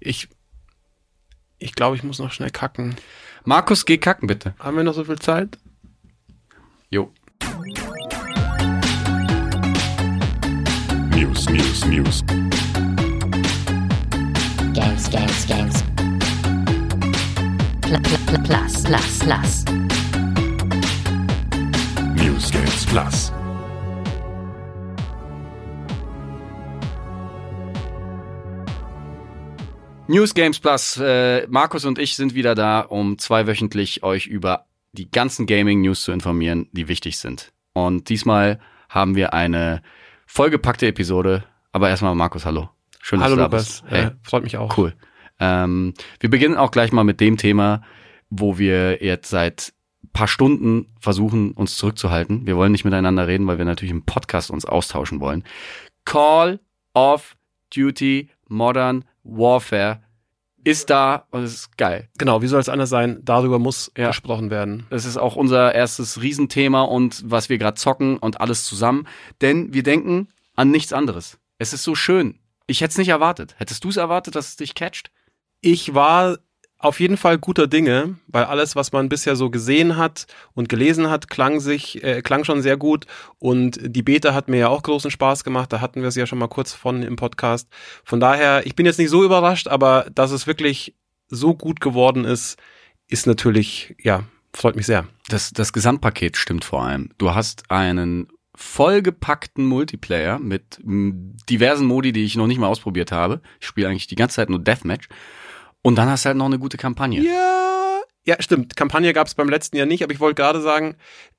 Ich, ich glaube, ich muss noch schnell kacken. Markus, geh kacken bitte. Haben wir noch so viel Zeit? Jo. News, News, News. Games, games, games. Pl pl pl plus, plus, plus. News Games Plus. News Games Plus. Äh, Markus und ich sind wieder da, um zweiwöchentlich euch über die ganzen Gaming-News zu informieren, die wichtig sind. Und diesmal haben wir eine vollgepackte Episode. Aber erstmal, Markus, hallo. Schön, dass Hallo du da bist. Hey, äh, freut mich auch. cool. Ähm, wir beginnen auch gleich mal mit dem Thema, wo wir jetzt seit paar Stunden versuchen, uns zurückzuhalten. Wir wollen nicht miteinander reden, weil wir natürlich im Podcast uns austauschen wollen. Call of Duty Modern Warfare ist da und es ist geil. Genau, wie soll es anders sein? Darüber muss Ja. gesprochen werden. Das ist auch unser erstes Riesenthema und was wir gerade zocken und alles zusammen. Denn wir denken an nichts anderes. Es ist so schön. Ich hätte es nicht erwartet. Hättest du es erwartet, dass es dich catcht? Ich war auf jeden Fall guter Dinge, weil alles, was man bisher so gesehen hat und gelesen hat, klang sich, äh, klang schon sehr gut. Und die Beta hat mir ja auch großen Spaß gemacht. Da hatten wir es ja schon mal kurz von im Podcast. Von daher, ich bin jetzt nicht so überrascht, aber dass es wirklich so gut geworden ist, ist natürlich, ja, freut mich sehr. Das, das Gesamtpaket stimmt vor allem. Du hast einen vollgepackten Multiplayer mit diversen Modi, die ich noch nicht mal ausprobiert habe. Ich spiele eigentlich die ganze Zeit nur Deathmatch. Und dann hast du halt noch eine gute Kampagne. Ja, ja, stimmt. Kampagne gab es beim letzten Jahr nicht, aber ich wollte gerade sagen,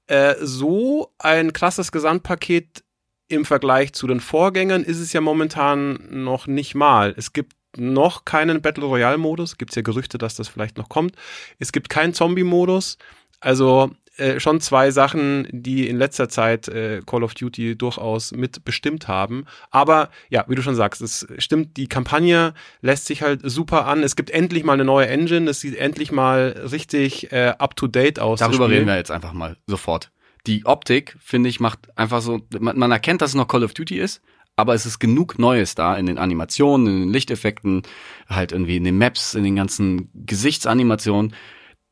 äh, so ein krasses Gesamtpaket im Vergleich zu den Vorgängern ist es ja momentan noch nicht mal. Es gibt noch keinen Battle Royale Modus. Gibt es ja Gerüchte, dass das vielleicht noch kommt. Es gibt keinen Zombie Modus. Also äh, schon zwei Sachen, die in letzter Zeit äh, Call of Duty durchaus mitbestimmt haben. Aber ja, wie du schon sagst, es stimmt, die Kampagne lässt sich halt super an. Es gibt endlich mal eine neue Engine. Es sieht endlich mal richtig äh, up-to-date aus. Darüber reden wir jetzt einfach mal sofort. Die Optik, finde ich, macht einfach so, man, man erkennt, dass es noch Call of Duty ist, aber es ist genug Neues da in den Animationen, in den Lichteffekten, halt irgendwie in den Maps, in den ganzen Gesichtsanimationen,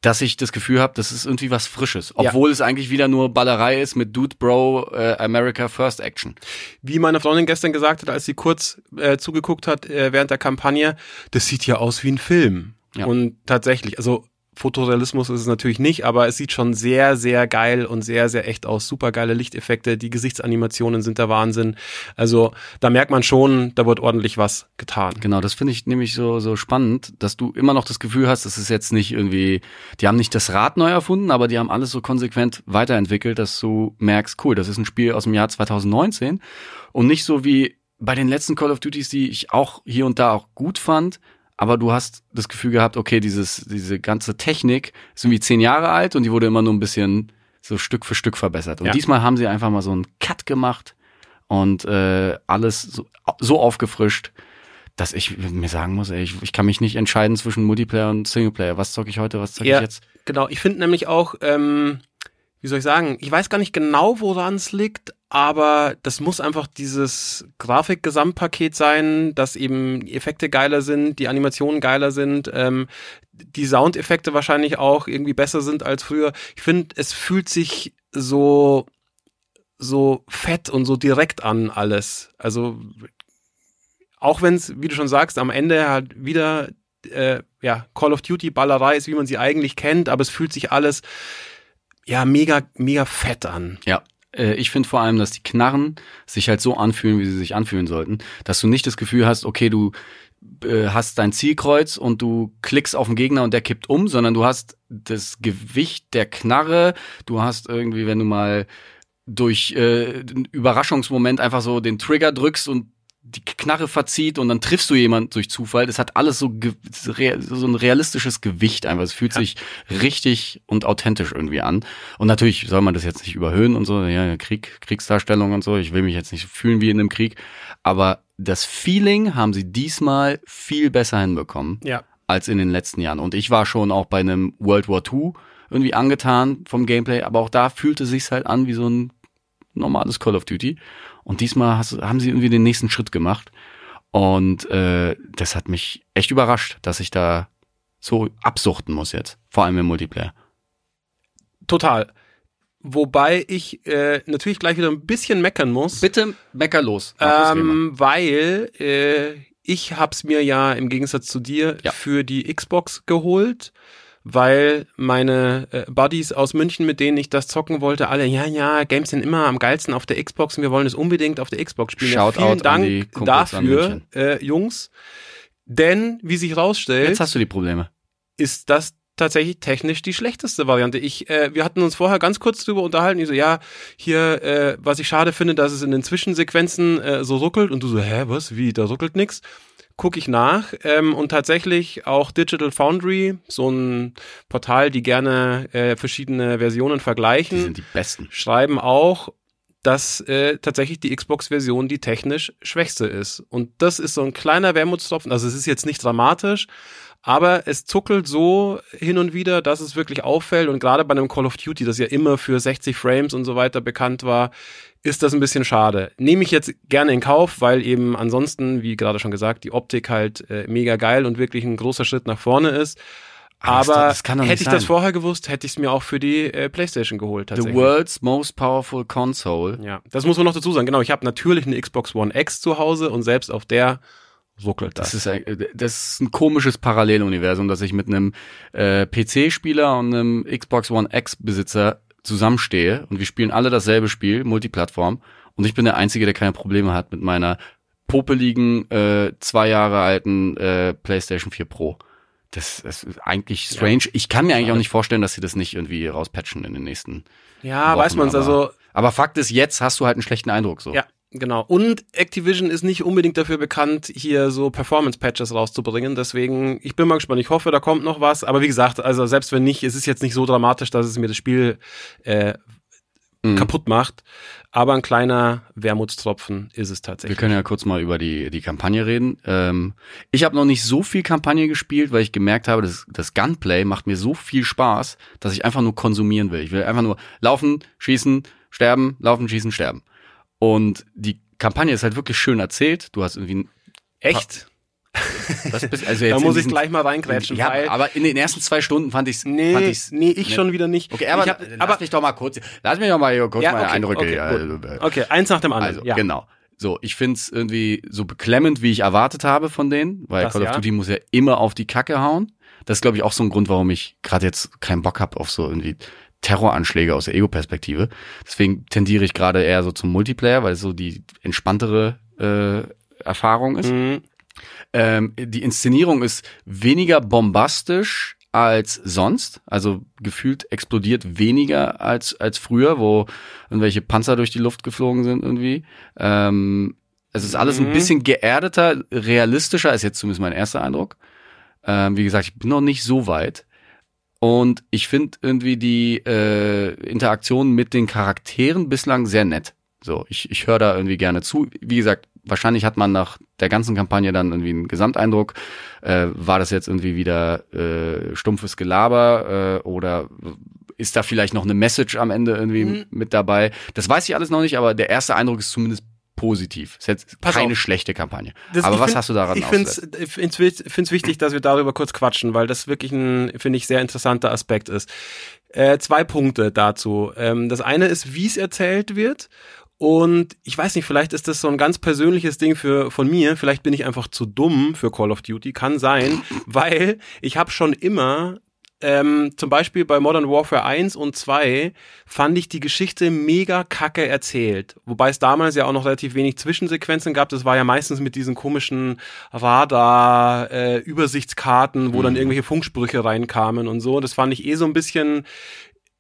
dass ich das Gefühl habe, das ist irgendwie was Frisches. Ja. Obwohl es eigentlich wieder nur Ballerei ist mit Dude Bro äh, America First Action. Wie meine Freundin gestern gesagt hat, als sie kurz äh, zugeguckt hat äh, während der Kampagne, das sieht ja aus wie ein Film. Ja. Und tatsächlich, also Fotorealismus ist es natürlich nicht, aber es sieht schon sehr, sehr geil und sehr, sehr echt aus. Super geile Lichteffekte, die Gesichtsanimationen sind der Wahnsinn. Also da merkt man schon, da wird ordentlich was getan. Genau, das finde ich nämlich so, so spannend, dass du immer noch das Gefühl hast, das ist jetzt nicht irgendwie, die haben nicht das Rad neu erfunden, aber die haben alles so konsequent weiterentwickelt, dass du merkst, cool, das ist ein Spiel aus dem Jahr 2019 und nicht so wie bei den letzten Call of Duties, die ich auch hier und da auch gut fand, aber du hast das Gefühl gehabt, okay, dieses, diese ganze Technik ist irgendwie zehn Jahre alt und die wurde immer nur ein bisschen so Stück für Stück verbessert. Und Ja. diesmal haben sie einfach mal so einen Cut gemacht und äh, alles so, so aufgefrischt, dass ich mir sagen muss, ey, ich, ich kann mich nicht entscheiden zwischen Multiplayer und Singleplayer. Was zocke ich heute, was zocke Ja. ich jetzt? Genau, ich finde nämlich auch, ähm, wie soll ich sagen, ich weiß gar nicht genau, woran es liegt, aber das muss einfach dieses Grafik-Gesamtpaket sein, dass eben die Effekte geiler sind, die Animationen geiler sind, ähm, die Soundeffekte wahrscheinlich auch irgendwie besser sind als früher. Ich finde, es fühlt sich so so fett und so direkt an alles. Also auch wenn es, wie du schon sagst, am Ende halt wieder äh, ja, Call of Duty Ballerei ist, wie man sie eigentlich kennt, aber es fühlt sich alles ja mega, mega fett an. Ja. Äh, Ich finde vor allem, dass die Knarren sich halt so anfühlen, wie sie sich anfühlen sollten. Dass du nicht das Gefühl hast, okay, du äh, hast dein Zielkreuz und du klickst auf den Gegner und der kippt um, sondern du hast das Gewicht der Knarre, du hast irgendwie, wenn du mal durch äh, Überraschungsmoment einfach so den Trigger drückst und die Knarre verzieht und dann triffst du jemand durch Zufall. Das hat alles so, so ein realistisches Gewicht einfach. Es fühlt Ja. sich richtig und authentisch irgendwie an. Und natürlich soll man das jetzt nicht überhöhen und so. Ja, Krieg, Kriegsdarstellung und so. Ich will mich jetzt nicht fühlen wie in einem Krieg. Aber das Feeling haben sie diesmal viel besser hinbekommen Ja. als in den letzten Jahren. Und ich war schon auch bei einem World War II irgendwie angetan vom Gameplay, aber auch da fühlte sich's halt an wie so ein normales Call of Duty. Und diesmal hast, haben sie irgendwie den nächsten Schritt gemacht. Und äh, das hat mich echt überrascht, dass ich da so absuchten muss jetzt. Vor allem im Multiplayer. Total. Wobei ich äh, natürlich gleich wieder ein bisschen meckern muss. Bitte mecker los. Ähm, weil äh, ich hab's mir ja im Gegensatz zu dir Ja. für die Xbox geholt, weil meine äh, Buddies aus München, mit denen ich das zocken wollte, alle, ja, ja, Games sind immer am geilsten auf der Xbox und wir wollen es unbedingt auf der Xbox spielen. Shoutout ja, vielen an Dank dafür, äh, Jungs. Denn, wie sich rausstellt, Jetzt hast du die Probleme. ist das tatsächlich technisch die schlechteste Variante. Ich, äh, wir hatten uns vorher ganz kurz drüber unterhalten. Ich so, ja, hier, äh, was ich schade finde, dass es in den Zwischensequenzen äh, so ruckelt. Und du so, hä, was? Wie, da ruckelt nix? Guck ich nach. Ähm, und tatsächlich auch Digital Foundry, so ein Portal, die gerne äh, verschiedene Versionen Die vergleichen, sind die besten. schreiben auch, dass äh, tatsächlich die Xbox-Version die technisch schwächste ist. Und das ist so ein kleiner Wermutstropfen. Also es ist jetzt nicht dramatisch, aber es zuckelt so hin und wieder, dass es wirklich auffällt. Und gerade bei einem Call of Duty, das ja immer für 60 Frames und so weiter bekannt war, ist das ein bisschen schade. Nehme ich jetzt gerne in Kauf, weil eben ansonsten, wie gerade schon gesagt, die Optik halt äh, mega geil und wirklich ein großer Schritt nach vorne ist. Aber das- das hätte ich das sein. vorher gewusst, hätte ich es mir auch für die äh, PlayStation geholt. The Tatsächlich. world's most powerful console. Ja, das muss man noch dazu sagen. Genau, ich habe natürlich eine Xbox One X zu Hause und selbst auf der ruckelt das. Das ist, ein- das ist ein komisches Paralleluniversum, dass ich mit einem äh, PC-Spieler und einem Xbox One X-Besitzer zusammenstehe und wir spielen alle dasselbe Spiel, Multiplattform, und ich bin der Einzige, der keine Probleme hat mit meiner popeligen, äh, zwei Jahre alten äh, PlayStation 4 Pro. Das, das ist eigentlich strange. Ich kann mir eigentlich auch nicht vorstellen, dass sie das nicht irgendwie rauspatchen in den nächsten ja, Wochen, weiß man's. aber- Also Aber Fakt ist, jetzt hast du halt einen schlechten Eindruck so. ja, genau. Und Activision ist nicht unbedingt dafür bekannt, hier so Performance-Patches rauszubringen. Deswegen, ich bin mal gespannt. Ich hoffe, da kommt noch was. Aber wie gesagt, also selbst wenn nicht, es ist jetzt nicht so dramatisch, dass es mir das Spiel äh, Mhm. kaputt macht. Aber ein kleiner Wermutstropfen ist es Wir tatsächlich. können ja kurz mal über die, die Kampagne reden. Ähm, ich habe noch nicht so viel Kampagne gespielt, weil ich gemerkt habe, das, das Gunplay macht mir so viel Spaß, dass ich einfach nur konsumieren will. Ich will einfach nur laufen, schießen, sterben, laufen, schießen, sterben. Und die Kampagne ist halt wirklich schön erzählt. Du hast irgendwie Echt? was bist, also Da jetzt in muss ich gleich mal reinkrätschen. Ja, weil aber in den ersten zwei Stunden fand ich's, Nee, fand ich's, nee, ich ne- schon wieder nicht. Okay, aber, ich hab, lass aber mich doch mal kurz, lass mich doch mal hier kurz Ja, meine okay, Eindrücke. okay, äh, gut. äh, okay, eins nach dem anderen. Also, ja. genau. So, ich find's irgendwie so beklemmend, wie ich erwartet habe von denen, weil Das Call of ja. Duty muss ja immer auf die Kacke hauen. Das ist, glaube ich, auch so ein Grund, warum ich gerade jetzt keinen Bock habe auf so irgendwie Terroranschläge aus der Ego-Perspektive. Deswegen tendiere ich gerade eher so zum Multiplayer, weil es so die entspanntere äh, Erfahrung ist. Mhm. Ähm, die Inszenierung ist weniger bombastisch als sonst. Also gefühlt explodiert weniger als, als früher, wo irgendwelche Panzer durch die Luft geflogen sind irgendwie. Ähm, es ist alles ein Mhm. bisschen geerdeter, realistischer, ist jetzt zumindest mein erster Eindruck. Ähm, wie gesagt, ich bin noch nicht so weit. Und ich finde irgendwie die äh, Interaktion mit den Charakteren bislang sehr nett. So, ich, ich höre da irgendwie gerne zu. Wie gesagt, wahrscheinlich hat man nach der ganzen Kampagne dann irgendwie einen Gesamteindruck. Äh, war das jetzt irgendwie wieder äh, stumpfes Gelaber äh, oder ist da vielleicht noch eine Message am Ende irgendwie Mhm. mit dabei? Das weiß ich alles noch nicht, aber der erste Eindruck ist zumindest positiv. Ist jetzt Pass keine auf. schlechte Kampagne. Das- aber was find- hast du daran Ich finde es find's wichtig, dass wir darüber kurz quatschen, weil das wirklich ein, finde ich, sehr interessanter Aspekt ist. Äh, zwei Punkte dazu. Ähm, das eine ist, wie es erzählt wird. Und ich weiß nicht, vielleicht ist das so ein ganz persönliches Ding für von mir. Vielleicht bin ich einfach zu dumm für Call of Duty. Kann sein, weil ich habe schon immer ähm, zum Beispiel bei Modern Warfare 1 und 2 fand ich die Geschichte mega kacke erzählt. Wobei es damals ja auch noch relativ wenig Zwischensequenzen gab. Das war ja meistens mit diesen komischen Radar-Übersichtskarten, wo dann irgendwelche Funksprüche reinkamen und so. Das fand ich eh so ein bisschen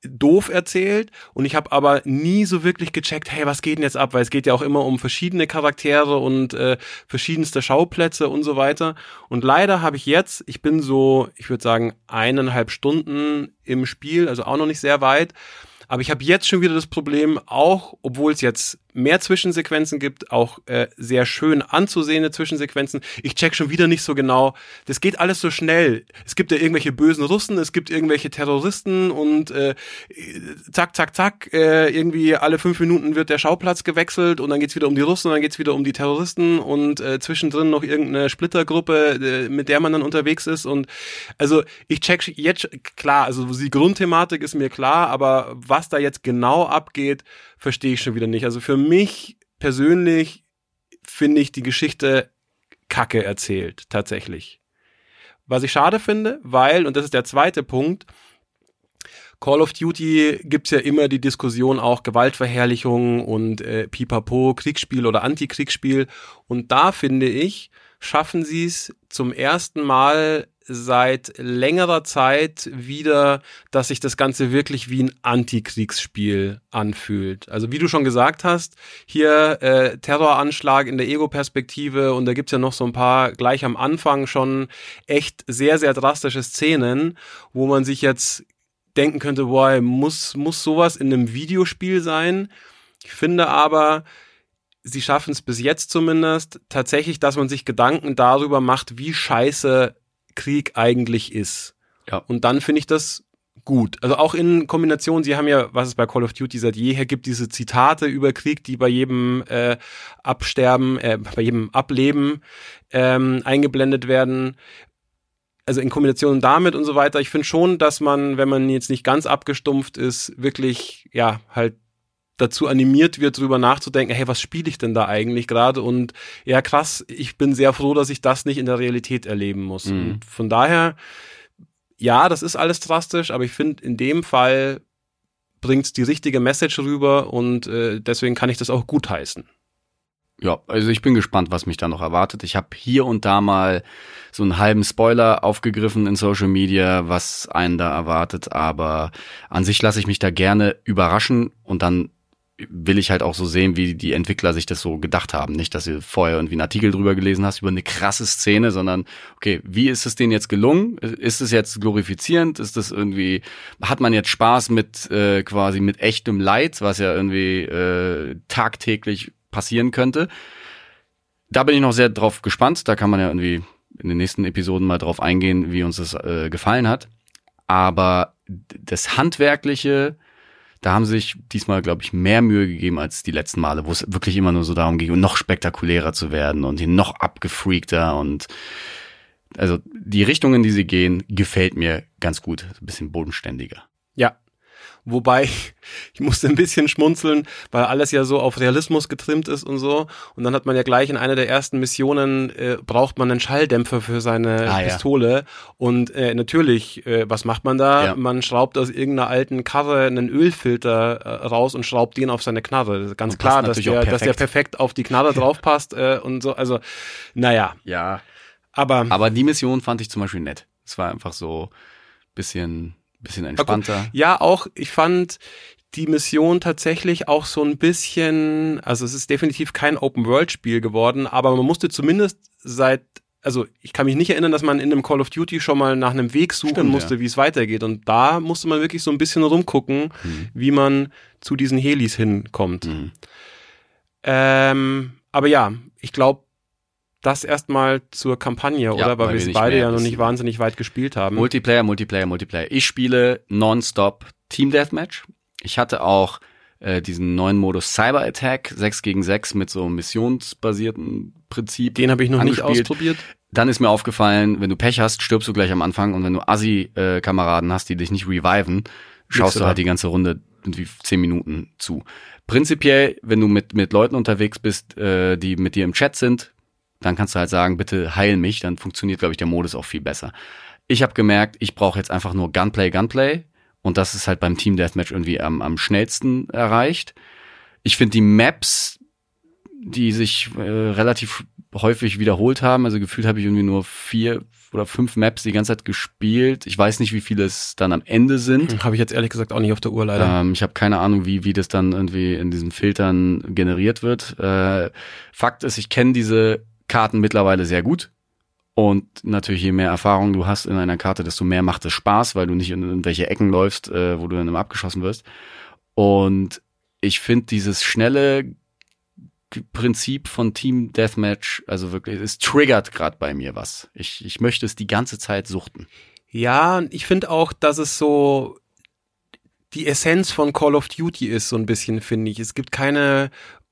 doof erzählt und ich habe aber nie so wirklich gecheckt, hey, was geht denn jetzt ab? Weil es geht ja auch immer um verschiedene Charaktere und äh, verschiedenste Schauplätze und so weiter. Und leider habe ich jetzt, ich bin so, ich würde sagen, eineinhalb Stunden im Spiel, also auch noch nicht sehr weit, Aber ich habe jetzt schon wieder das Problem, auch obwohl es jetzt mehr Zwischensequenzen gibt, auch äh, sehr schön anzusehende Zwischensequenzen. Ich check schon wieder nicht so genau. Das geht alles so schnell. Es gibt ja irgendwelche bösen Russen, es gibt irgendwelche Terroristen und äh, zack, zack, zack. Äh, irgendwie alle fünf Minuten wird der Schauplatz gewechselt und dann geht's wieder um die Russen und dann geht's wieder um die Terroristen und äh, zwischendrin noch irgendeine Splittergruppe, äh, mit der man dann unterwegs ist. Und also ich check jetzt klar, also die Grundthematik ist mir klar, aber was da jetzt genau abgeht, verstehe ich schon wieder nicht. Also für mich persönlich finde ich die Geschichte kacke erzählt, tatsächlich. Was ich schade finde, weil, und das ist der zweite Punkt, Call of Duty gibt's ja immer die Diskussion auch Gewaltverherrlichung und äh, Pipapo, Kriegsspiel oder Antikriegsspiel. Und da finde ich, schaffen sie es zum ersten Mal seit längerer Zeit wieder, dass sich das Ganze wirklich wie ein Antikriegsspiel anfühlt. Also wie du schon gesagt hast, hier äh, Terroranschlag in der Ego-Perspektive und da gibt's ja noch so ein paar gleich am Anfang schon echt sehr, sehr drastische Szenen, wo man sich jetzt denken könnte, boah, muss, muss sowas in einem Videospiel sein? Ich finde aber, sie schaffen es bis jetzt zumindest tatsächlich, dass man sich Gedanken darüber macht, wie scheiße Krieg eigentlich ist. Ja. Und dann finde ich das gut. Also auch in Kombination, Sie haben ja, was es bei Call of Duty seit jeher gibt, diese Zitate über Krieg, die bei jedem äh, Absterben, äh, bei jedem Ableben ähm, eingeblendet werden. Also in Kombination damit und so weiter. Ich finde schon, dass man, wenn man jetzt nicht ganz abgestumpft ist, wirklich, ja, halt dazu animiert wird, drüber nachzudenken, hey, was spiele ich denn da eigentlich gerade? Und ja, krass, ich bin sehr froh, dass ich das nicht in der Realität erleben muss. Mhm. Und von daher, ja, das ist alles drastisch, aber ich finde, in dem Fall bringt's die richtige Message rüber und äh, deswegen kann ich das auch gutheißen. Ja, also ich bin gespannt, was mich da noch erwartet. Ich habe hier und da mal so einen halben Spoiler aufgegriffen in Social Media, was einen da erwartet, aber an sich lasse ich mich da gerne überraschen und dann will ich halt auch so sehen, wie die Entwickler sich das so gedacht haben. Nicht, dass du vorher irgendwie einen Artikel drüber gelesen hast über eine krasse Szene, sondern okay, wie ist es denen jetzt gelungen? Ist es jetzt glorifizierend? Ist das irgendwie, hat man jetzt Spaß mit äh, quasi mit echtem Leid, was ja irgendwie äh, tagtäglich passieren könnte? Da bin ich noch sehr drauf gespannt. Da kann man ja irgendwie in den nächsten Episoden mal drauf eingehen, wie uns das äh, gefallen hat. Aber das Handwerkliche, da haben sie sich diesmal, glaube ich, mehr Mühe gegeben als die letzten Male, wo es wirklich immer nur so darum ging, noch spektakulärer zu werden und noch abgefreakter und also die Richtung, in die sie gehen, gefällt mir ganz gut. Ein bisschen bodenständiger. Ja. Wobei, ich musste ein bisschen schmunzeln, weil alles ja so auf Realismus getrimmt ist und so. Und dann hat man ja gleich in einer der ersten Missionen, äh, braucht man einen Schalldämpfer für seine Ah, ja. Pistole. Und äh, natürlich, äh, was macht man da? Ja. Man schraubt aus irgendeiner alten Karre einen Ölfilter äh, raus und schraubt den auf seine Knarre. Ganz Und klar, dass der, dass der perfekt. perfekt auf die Knarre draufpasst äh, und so. Also, naja, Ja. aber... Aber die Mission fand ich zum Beispiel nett. Es war einfach so bisschen, bisschen entspannter. Ja, auch, ich fand die Mission tatsächlich auch so ein bisschen, also es ist definitiv kein Open-World-Spiel geworden, aber man musste zumindest seit, also ich kann mich nicht erinnern, dass man in einem Call of Duty schon mal nach einem Weg suchen Stimmt, musste, ja. wie es weitergeht. Und da musste man wirklich so ein bisschen rumgucken, Mhm. wie man zu diesen Helis hinkommt. Mhm. Ähm, aber ja, ich glaube, das erstmal zur Kampagne, oder? Weil, weil wir es beide ja noch nicht wahnsinnig weit gespielt haben. Multiplayer, Multiplayer, Multiplayer. Ich spiele nonstop Team Deathmatch. Ich hatte auch äh, diesen neuen Modus Cyber Attack, 6 gegen 6 mit so einem missionsbasierten Prinzip. Den habe ich noch nicht ausprobiert. Dann ist mir aufgefallen, wenn du Pech hast, stirbst du gleich am Anfang und wenn du Assi-Kameraden hast, die dich nicht reviven, schaust du halt die ganze Runde irgendwie 10 Minuten zu. Prinzipiell, wenn du mit, mit Leuten unterwegs bist, äh, die mit dir im Chat sind, dann kannst du halt sagen, bitte heil mich, dann funktioniert, glaube ich, der Modus auch viel besser. Ich habe gemerkt, ich brauche jetzt einfach nur Gunplay, Gunplay und das ist halt beim Team Deathmatch irgendwie am, am schnellsten erreicht. Ich finde die Maps, die sich äh, relativ häufig wiederholt haben, also gefühlt habe ich irgendwie nur vier oder fünf Maps die ganze Zeit gespielt. Ich weiß nicht, wie viele es dann am Ende sind. Habe ich jetzt ehrlich gesagt auch nicht auf der Uhr leider. Ähm, ich habe keine Ahnung, wie, wie das dann irgendwie in diesen Filtern generiert wird. Äh, Fakt ist, ich kenne diese Karten mittlerweile sehr gut. Und natürlich, je mehr Erfahrung du hast in einer Karte, desto mehr macht es Spaß, weil du nicht in irgendwelche Ecken läufst, äh, wo du dann immer abgeschossen wirst. Und ich finde dieses schnelle Prinzip von Team Deathmatch, also wirklich, es triggert gerade bei mir was. Ich, ich möchte es die ganze Zeit suchten. Ja, ich finde auch, dass es so die Essenz von Call of Duty ist, so ein bisschen, finde ich. Es gibt keine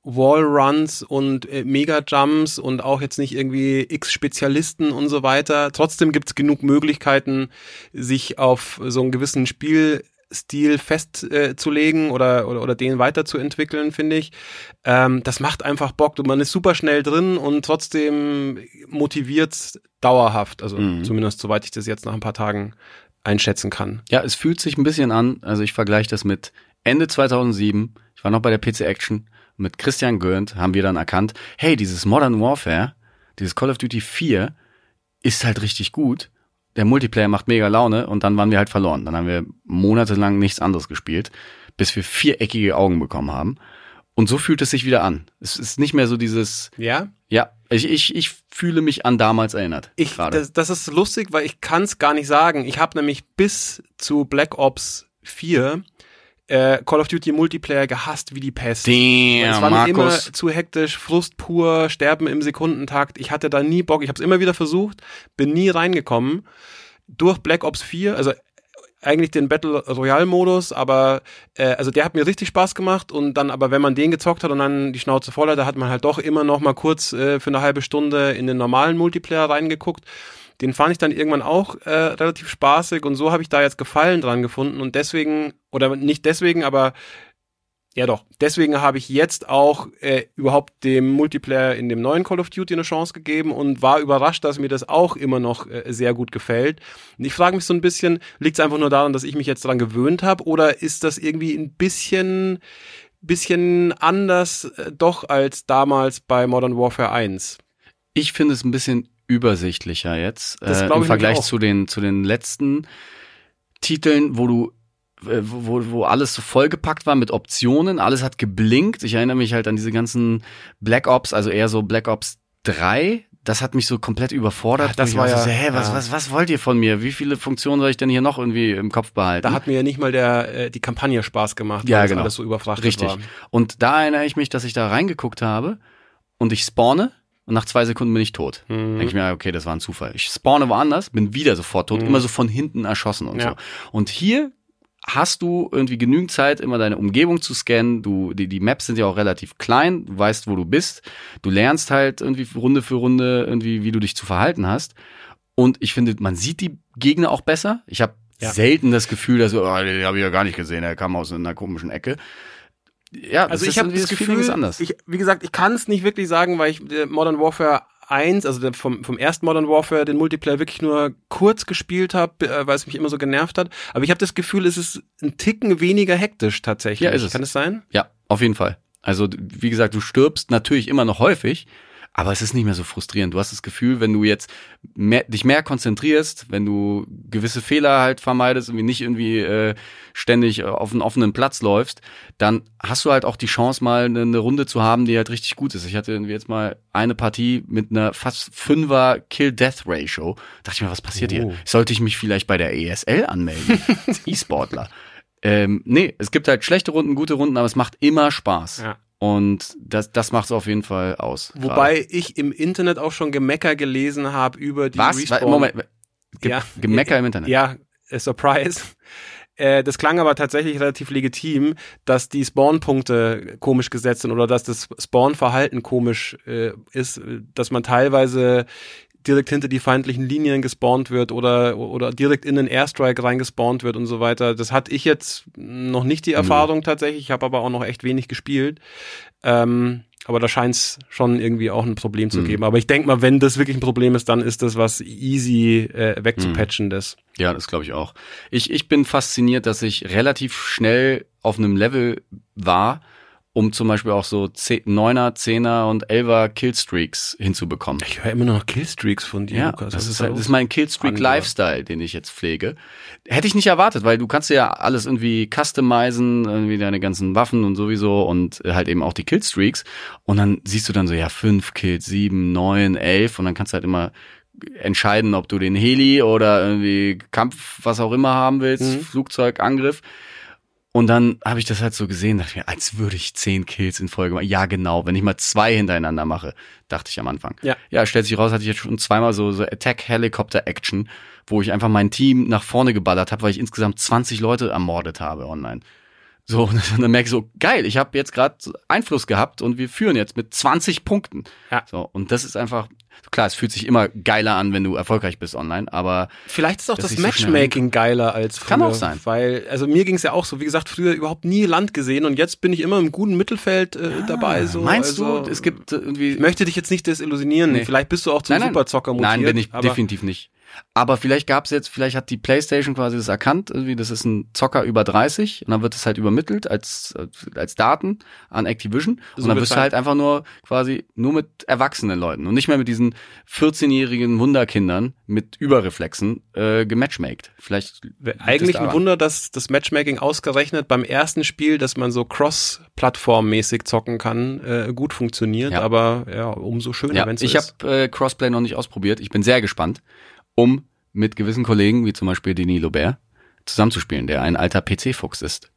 Wallruns und äh, Mega-Jumps und auch jetzt nicht irgendwie X-Spezialisten und so weiter. Trotzdem gibt's genug Möglichkeiten, sich auf so einen gewissen Spielstil festzulegen äh, oder, oder, oder den weiterzuentwickeln, finde ich. Ähm, das macht einfach Bock. Du- Man ist super schnell drin und trotzdem motiviert's dauerhaft. Also Mhm. zumindest soweit ich das jetzt nach ein paar Tagen einschätzen kann. Ja, es fühlt sich ein bisschen an, also ich vergleiche das mit Ende 2007, ich war noch bei der PC Action, mit Christian Gürnt haben wir dann erkannt, hey, dieses Modern Warfare, dieses Call of Duty 4 ist halt richtig gut. Der Multiplayer macht mega Laune und dann waren wir halt verloren. Dann haben wir monatelang nichts anderes gespielt, bis wir viereckige Augen bekommen haben. Und so fühlt es sich wieder an. Es ist nicht mehr so dieses, Ja, ja, ich, ich, ich fühle mich an damals erinnert. ich, gerade. das, das ist lustig, weil ich kann es gar nicht sagen. Ich habe nämlich bis zu Black Ops 4 äh, Call of Duty Multiplayer gehasst wie die Pest. Damn, es war mir immer Markus. zu hektisch, Frust pur, Sterben im Sekundentakt. Ich hatte da nie Bock. Ich habe es immer wieder versucht, bin nie reingekommen. Durch Black Ops 4, also eigentlich den Battle Royale Modus, aber äh, also der hat mir richtig Spaß gemacht und dann aber wenn man den gezockt hat und dann die Schnauze voll hatte, hat man halt doch immer noch mal kurz äh, für eine halbe Stunde in den normalen Multiplayer reingeguckt. Den fand ich dann irgendwann auch äh, relativ spaßig und so habe ich da jetzt Gefallen dran gefunden und deswegen oder nicht deswegen, aber ja doch, deswegen habe ich jetzt auch äh, überhaupt dem Multiplayer in dem neuen Call of Duty eine Chance gegeben und war überrascht, dass mir das auch immer noch äh, sehr gut gefällt. Und ich frage mich so ein bisschen, liegt es einfach nur daran, dass ich mich jetzt daran gewöhnt habe oder ist das irgendwie ein bisschen bisschen anders äh, doch als damals bei Modern Warfare 1? Ich finde es ein bisschen übersichtlicher jetzt Das äh, im ich Vergleich zu den zu den letzten Titeln, wo du äh, wo, wo alles so vollgepackt war mit Optionen, alles hat geblinkt. Ich erinnere mich halt an diese ganzen Black Ops, also eher so Black Ops 3. Das hat mich so komplett überfordert. Ach, das war auch so, ja- hä, was, ja. was, was wollt ihr von mir? Wie viele Funktionen soll ich denn hier noch irgendwie im Kopf behalten? Da hat mir ja nicht mal der äh, die Kampagne Spaß gemacht, Ja, weil genau. alles so überfrachtet Richtig. war. Und da erinnere ich mich, dass ich da reingeguckt habe und ich spawne und nach zwei Sekunden bin ich tot. Mhm. Denke ich mir, okay, das war ein Zufall. Ich spawne woanders, bin wieder sofort tot, Mhm. immer so von hinten erschossen und Ja. so. Und hier hast du irgendwie genügend Zeit, immer deine Umgebung zu scannen. Du, die, die Maps sind ja auch relativ klein, du weißt, wo du bist. Du lernst halt irgendwie Runde für Runde irgendwie, wie du dich zu verhalten hast. Und ich finde, man sieht die Gegner auch besser. Ich habe Ja. selten das Gefühl, dass, oh, den habe ich ja gar nicht gesehen, der kam aus einer komischen Ecke. Ja, Also ich habe das Gefühl, ist anders. Ich, wie gesagt, ich kann es nicht wirklich sagen, weil ich äh, Modern Warfare 1, also vom, vom ersten Modern Warfare, den Multiplayer wirklich nur kurz gespielt habe, äh, weil es mich immer so genervt hat. Aber ich habe das Gefühl, es ist ein Ticken weniger hektisch tatsächlich. Ja, ist es. Kann es sein? Ja, auf jeden Fall. Also, wie gesagt, du stirbst natürlich immer noch häufig, aber es ist nicht mehr so frustrierend. Du hast das Gefühl, wenn du jetzt mehr, dich mehr konzentrierst, wenn du gewisse Fehler halt vermeidest, irgendwie nicht irgendwie äh, ständig auf einen offenen Platz läufst, dann hast du halt auch die Chance, mal eine, eine Runde zu haben, die halt richtig gut ist. Ich hatte irgendwie jetzt mal eine Partie mit einer fast Fünfer Kill-Death-Ratio. Dachte ich mir, was passiert Oh. hier? Sollte ich mich vielleicht bei der ESL anmelden? als E-Sportler. Ähm, nee, es gibt halt schlechte Runden, gute Runden, aber es macht immer Spaß. Ja. Und das, das macht es auf jeden Fall aus. Wobei ich im Internet auch schon Gemecker gelesen habe über die. Was? Respawn. Moment. Ge Ja. Gemecker im Internet. Ja, Surprise. Äh, das klang aber tatsächlich relativ legitim, dass die Spawn-Punkte komisch gesetzt sind oder dass das Spawn-Verhalten komisch äh, ist, dass man teilweise direkt hinter die feindlichen Linien gespawnt wird oder, oder direkt in den Airstrike reingespawnt wird und so weiter. Das hatte ich jetzt noch nicht die Erfahrung tatsächlich. Ich habe aber auch noch echt wenig gespielt. Ähm, aber da scheint es schon irgendwie auch ein Problem zu Mhm. geben. Aber ich denke mal, wenn das wirklich ein Problem ist, dann ist das was easy äh, wegzupatchen. Das. Ja, das glaube ich auch. Ich, ich bin fasziniert, dass ich relativ schnell auf einem Level war, um zum Beispiel auch so 10, 9er, 10er und 11er Killstreaks hinzubekommen. Ich höre immer noch Killstreaks von dir, Ja, Lukas. das ist, halt, das ist mein. Killstreak-Lifestyle, den ich jetzt pflege. Hätte ich nicht erwartet, weil du kannst ja alles irgendwie customizen, irgendwie deine ganzen Waffen und sowieso und halt eben auch die Killstreaks. Und dann siehst du dann so, ja, fünf Kills, sieben, neun, elf und dann kannst du halt immer entscheiden, ob du den Heli oder irgendwie Kampf, was auch immer haben willst, Mhm. Flugzeug, Angriff. Und dann habe ich das halt so gesehen, dachte mir, als würde ich zehn Kills in Folge machen. Ja, genau, wenn ich mal zwei hintereinander mache, dachte ich am Anfang. Ja. Ja, stellt sich raus, hatte ich jetzt schon zweimal so, so Attack-Helicopter-Action, wo ich einfach mein Team nach vorne geballert habe, weil ich insgesamt 20 Leute ermordet habe online. So, und dann merke ich so, geil, ich habe jetzt gerade Einfluss gehabt und wir führen jetzt mit 20 Punkten. Ja. So, und das ist einfach, klar, es fühlt sich immer geiler an, wenn du erfolgreich bist online, aber Vielleicht ist auch das ich so Matchmaking geiler als früher. Kann auch sein. Weil, also mir ging es ja auch so, wie gesagt, früher überhaupt nie Land gesehen und jetzt bin ich immer im guten Mittelfeld äh, dabei. So. Ah, meinst also, du, es gibt äh, irgendwie Ich möchte dich jetzt nicht desillusionieren. Nee. Vielleicht bist du auch zum Nein, nein. Superzocker mutiert. Nein, bin ich definitiv nicht. Aber vielleicht gab's jetzt, vielleicht hat die PlayStation quasi das erkannt, irgendwie, das ist ein Zocker über 30 und dann wird es halt übermittelt als, als Daten an Activision So und dann wirst du halt einfach nur quasi nur mit erwachsenen Leuten und nicht mehr mit diesen 14-jährigen Wunderkindern mit Überreflexen äh, gematchmaked. Vielleicht es Eigentlich ein. Wunder, dass das Matchmaking ausgerechnet beim ersten Spiel, dass man so cross-plattform-mäßig zocken kann, äh, gut funktioniert. Ja. Aber ja, umso schöner, Ja, wenn es so ich ist. habe äh, Crossplay noch nicht ausprobiert. Ich bin sehr gespannt, um mit gewissen Kollegen, wie zum Beispiel Denis Lobert, zusammenzuspielen, der ein alter PC-Fuchs ist.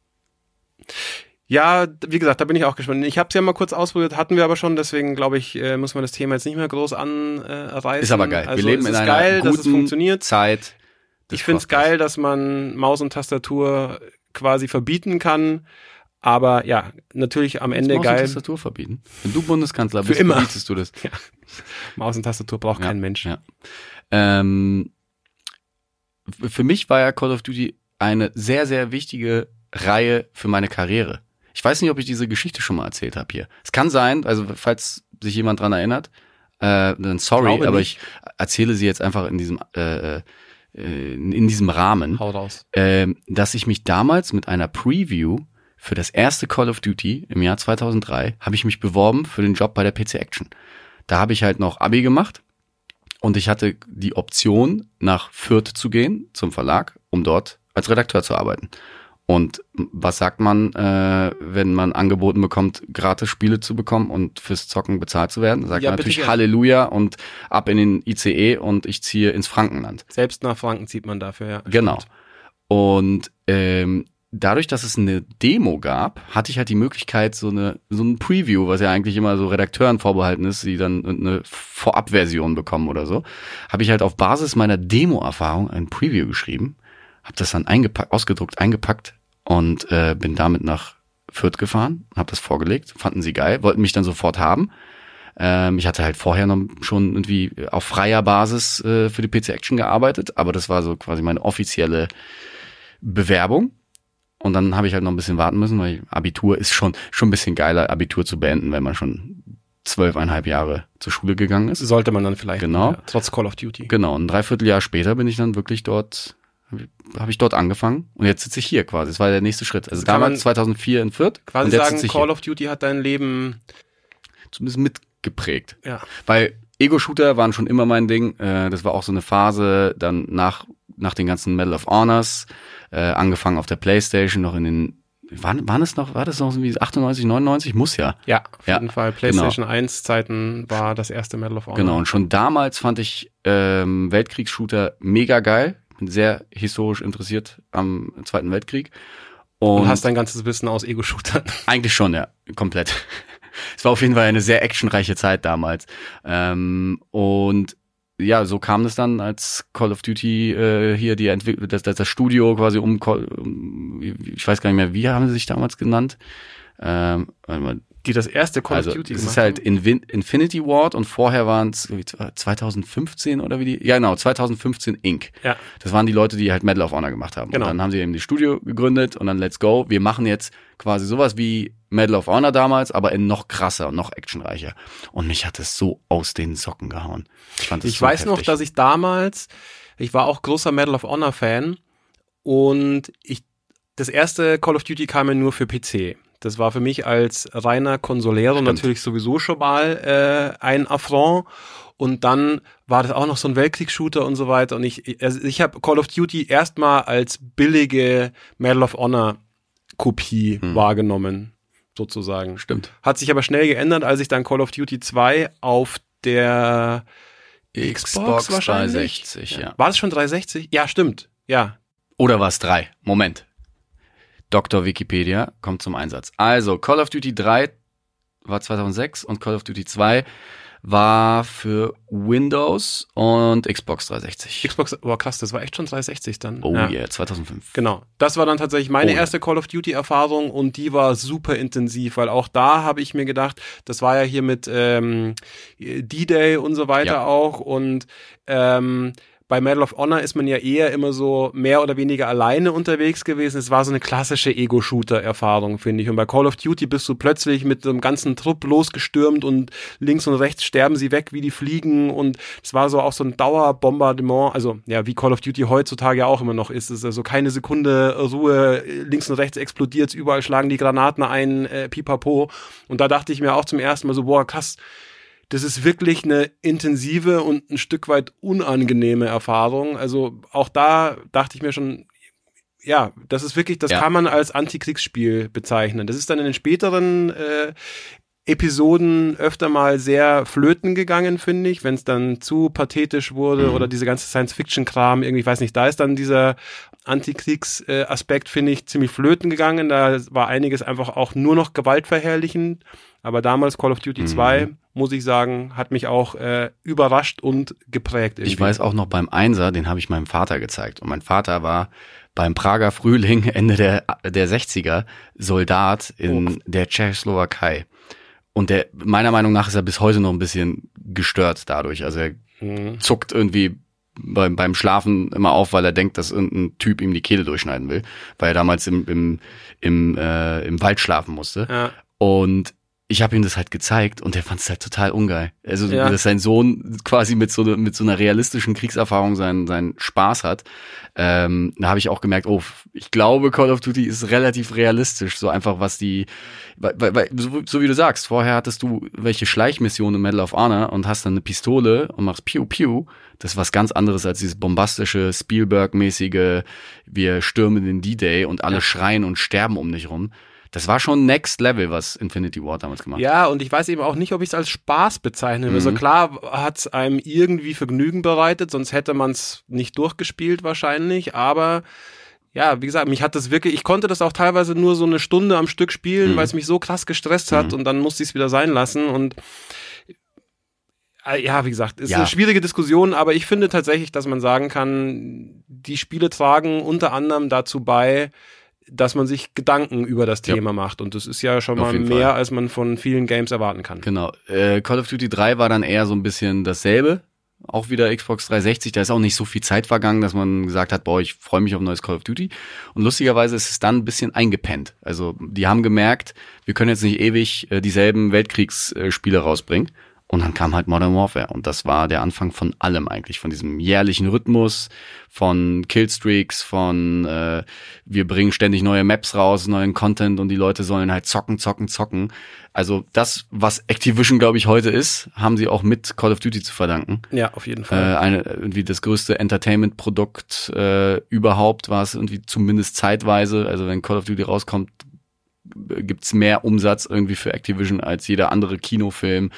Ja, wie gesagt, da bin ich auch gespannt. Ich habe es ja mal kurz ausprobiert, hatten wir aber schon, deswegen glaube ich, äh, muss man das Thema jetzt nicht mehr groß anreißen. Ist aber geil. Also, Wir leben es in einer geil, dass es guten funktioniert. Zeit. Ich find's Crossplays. geil, dass man Maus und Tastatur quasi verbieten kann. Aber ja, natürlich am Ende Maus und geil. Tastatur verbieten. Wenn du Bundeskanzler bist, verbietest du das. Maus und Tastatur braucht Ja, kein Mensch. Ja. Ähm, für mich war ja Call of Duty eine sehr, sehr wichtige Reihe für meine Karriere. Ich weiß nicht, ob ich diese Geschichte schon mal erzählt habe hier. Es kann sein, also falls sich jemand dran erinnert, äh, dann sorry, Glaube aber nicht. ich erzähle sie jetzt einfach in diesem äh, äh, in diesem Rahmen. Hau raus. ähm, dass ich mich damals mit einer Preview für das erste Call of Duty im Jahr 2003 habe ich mich beworben für den Job bei der PC Action. Da habe ich halt noch Abi gemacht und ich hatte die Option nach Fürth zu gehen zum Verlag, um dort als Redakteur zu arbeiten. Und was sagt man, äh, wenn man angeboten bekommt, gratis Spiele zu bekommen und fürs Zocken bezahlt zu werden? Sagt Ja, man natürlich gern. Halleluja und ab in den ICE und ich ziehe ins Frankenland. Selbst nach Franken zieht man dafür, ja. Genau. Und ähm, dadurch, dass es eine Demo gab, hatte ich halt die Möglichkeit, so eine so ein Preview, was ja eigentlich immer so Redakteuren vorbehalten ist, die dann eine Vorabversion bekommen oder so, habe ich halt auf Basis meiner Demo-Erfahrung ein Preview geschrieben, habe das dann eingepackt, ausgedruckt, eingepackt und äh, bin damit nach Fürth gefahren, habe das vorgelegt, fanden sie geil, wollten mich dann sofort haben. Ähm, ich hatte halt vorher noch schon irgendwie auf freier Basis äh, für die PC Action gearbeitet, aber das war so quasi meine offizielle Bewerbung. Und dann habe ich halt noch ein bisschen warten müssen, weil Abitur ist schon, schon ein bisschen geiler, Abitur zu beenden, wenn man schon zwölfeinhalb Jahre zur Schule gegangen ist. Sollte man dann vielleicht. Genau. Ja, trotz Call of Duty. Genau, ein Dreivierteljahr später bin ich dann wirklich dort, habe ich dort angefangen und jetzt sitze ich hier quasi. Das war der nächste Schritt. Also damals 2004 in Fürth Quasi und sagen, Call hier. of Duty hat dein Leben, Zumindest mitgeprägt. ja. Weil Ego-Shooter waren schon immer mein Ding. Äh, das war auch so eine Phase dann nach, nach den ganzen Medal of Honors, äh, angefangen auf der Playstation, noch in den, waren, waren es noch, war das noch irgendwie 98, 99? Muss ja. Ja, auf Ja, jeden Fall. PlayStation 1 Zeiten war das erste Medal of Honor. Genau. Und schon damals fand ich ähm, Weltkriegsshooter mega geil. Bin sehr historisch interessiert am Zweiten Weltkrieg. Und, Und hast dein ganzes Wissen aus Ego-Shootern. Eigentlich schon, ja, komplett. Es war auf jeden Fall eine sehr actionreiche Zeit damals. Ähm, und ja, so kam es dann, als Call of Duty äh, hier die Entwicklung, das, das, das Studio quasi um, um, ich weiß gar nicht mehr, wie haben sie sich damals genannt? Ähm, warte mal, Die das erste Call also of Duty es gemacht ist halt. Invin Infinity Ward und vorher waren es 2015 oder wie die, ja genau, 2015 Inc. Ja. Das waren die Leute, die halt Medal of Honor gemacht haben. Genau. Und dann haben sie eben die Studio gegründet und dann let's go. Wir machen jetzt quasi sowas wie Medal of Honor damals, aber in noch krasser und noch actionreicher. Und mich hat es so aus den Socken gehauen. Ich fand es Ich so weiß noch, heftig. dass ich damals, ich war auch großer Medal of Honor Fan und ich, das erste Call of Duty kam ja nur für PC. Das war für mich als reiner Consolero Stimmt. natürlich sowieso schon mal äh, ein Affront. Und dann war das auch noch so ein Weltkriegsshooter und so weiter. Und ich, also ich habe Call of Duty erstmal als billige Medal of Honor Kopie Hm. wahrgenommen, sozusagen. Stimmt. Hat sich aber schnell geändert, als ich dann Call of Duty 2 auf der Xbox wahrscheinlich. 360, ja. War das schon 360? Ja, stimmt. Ja. Oder war es drei? Moment. Dr. Wikipedia kommt zum Einsatz. Also, Call of Duty 3 war 2006 und Call of Duty 2 war für Windows und Xbox 360. Xbox, oh krass, das war echt schon 360 dann. Oh ja. yeah, 2005. Genau. Das war dann tatsächlich meine Oh erste Call of Duty Erfahrung und die war super intensiv, weil auch da habe ich mir gedacht, das war ja hier mit ähm, D-Day und so weiter Ja. auch und ähm, bei Medal of Honor ist man ja eher immer so mehr oder weniger alleine unterwegs gewesen. Es war so eine klassische Ego-Shooter-Erfahrung, finde ich. Und bei Call of Duty bist du plötzlich mit einem ganzen Trupp losgestürmt und links und rechts sterben sie weg wie die Fliegen. Und es war so auch so ein Dauerbombardement. Also, ja, wie Call of Duty heutzutage ja auch immer noch ist. Es ist also keine Sekunde Ruhe. Links und rechts explodiert's, überall schlagen die Granaten ein, äh, pipapo. Und da dachte ich mir auch zum ersten Mal so, boah, krass, das ist wirklich eine intensive und ein Stück weit unangenehme Erfahrung. Also auch da dachte ich mir schon, ja, das ist wirklich, das Ja. kann man als Antikriegsspiel bezeichnen. Das ist dann in den späteren äh, Episoden öfter mal sehr flöten gegangen, finde ich, wenn es dann zu pathetisch wurde Mhm. oder diese ganze Science-Fiction-Kram, irgendwie, ich weiß nicht, da ist dann dieser Antikriegsaspekt, finde ich, ziemlich flöten gegangen. Da war einiges einfach auch nur noch gewaltverherrlichend. Aber damals Call of Duty Mhm. 2, muss ich sagen, hat mich auch äh, überrascht und geprägt. Irgendwie. Ich weiß auch noch beim Einser, den habe ich meinem Vater gezeigt. Und mein Vater war beim Prager Frühling Ende der, der 60er Soldat in Oh. der Tschechoslowakei. Und der, meiner Meinung nach ist er bis heute noch ein bisschen gestört dadurch. Also er Mhm. zuckt irgendwie beim, beim Schlafen immer auf, weil er denkt, dass irgendein Typ ihm die Kehle durchschneiden will, weil er damals im, im, im, äh, im Wald schlafen musste. Ja. Und ich habe ihm das halt gezeigt und der fand es halt total ungeil. Also, Ja. dass sein Sohn quasi mit so, ne- mit so einer realistischen Kriegserfahrung seinen, seinen Spaß hat. Ähm, da habe ich auch gemerkt, oh, ich glaube, Call of Duty ist relativ realistisch. So einfach, was die, weil, weil, so, so wie du sagst, vorher hattest du welche Schleichmissionen im Medal of Honor und hast dann eine Pistole und machst Piu Piu. Das ist was ganz anderes als dieses bombastische, Spielberg-mäßige, wir stürmen den D-Day und alle Ja. schreien und sterben um dich rum. Das war schon Next Level, was Infinity War damals gemacht hat. Ja, und ich weiß eben auch nicht, ob ich es als Spaß bezeichne. Mhm. Also klar hat es einem irgendwie Vergnügen bereitet, sonst hätte man es nicht durchgespielt wahrscheinlich, aber ja, wie gesagt, mich hat das wirklich, ich konnte das auch teilweise nur so eine Stunde am Stück spielen, Mhm. weil es mich so krass gestresst hat Mhm. und dann musste ich es wieder sein lassen und äh, ja, wie gesagt, ist Ja. eine schwierige Diskussion, aber ich finde tatsächlich, dass man sagen kann, die Spiele tragen unter anderem dazu bei, dass man sich Gedanken über das Ja. Thema macht. Und das ist ja schon Auf mal mehr, Fall. als man von vielen Games erwarten kann. Genau. Äh, Call of Duty 3 war dann eher so ein bisschen dasselbe. Auch wieder Xbox 360. Da ist auch nicht so viel Zeit vergangen, dass man gesagt hat, boah, ich freue mich auf ein neues Call of Duty. Und lustigerweise ist es dann ein bisschen eingepennt. Also die haben gemerkt, wir können jetzt nicht ewig äh, dieselben Weltkriegsspiele rausbringen. Und dann kam halt Modern Warfare. Und das war der Anfang von allem eigentlich. Von diesem jährlichen Rhythmus, von Killstreaks, von äh, wir bringen ständig neue Maps raus, neuen Content und die Leute sollen halt zocken, zocken, zocken. Also das, was Activision, glaube ich, heute ist, haben sie auch mit Call of Duty zu verdanken. Ja, auf jeden Äh, Fall. eine, irgendwie das größte Entertainment-Produkt äh, überhaupt war es irgendwie zumindest zeitweise. Also wenn Call of Duty rauskommt, äh, gibt's mehr Umsatz irgendwie für Activision als jeder andere Kinofilm.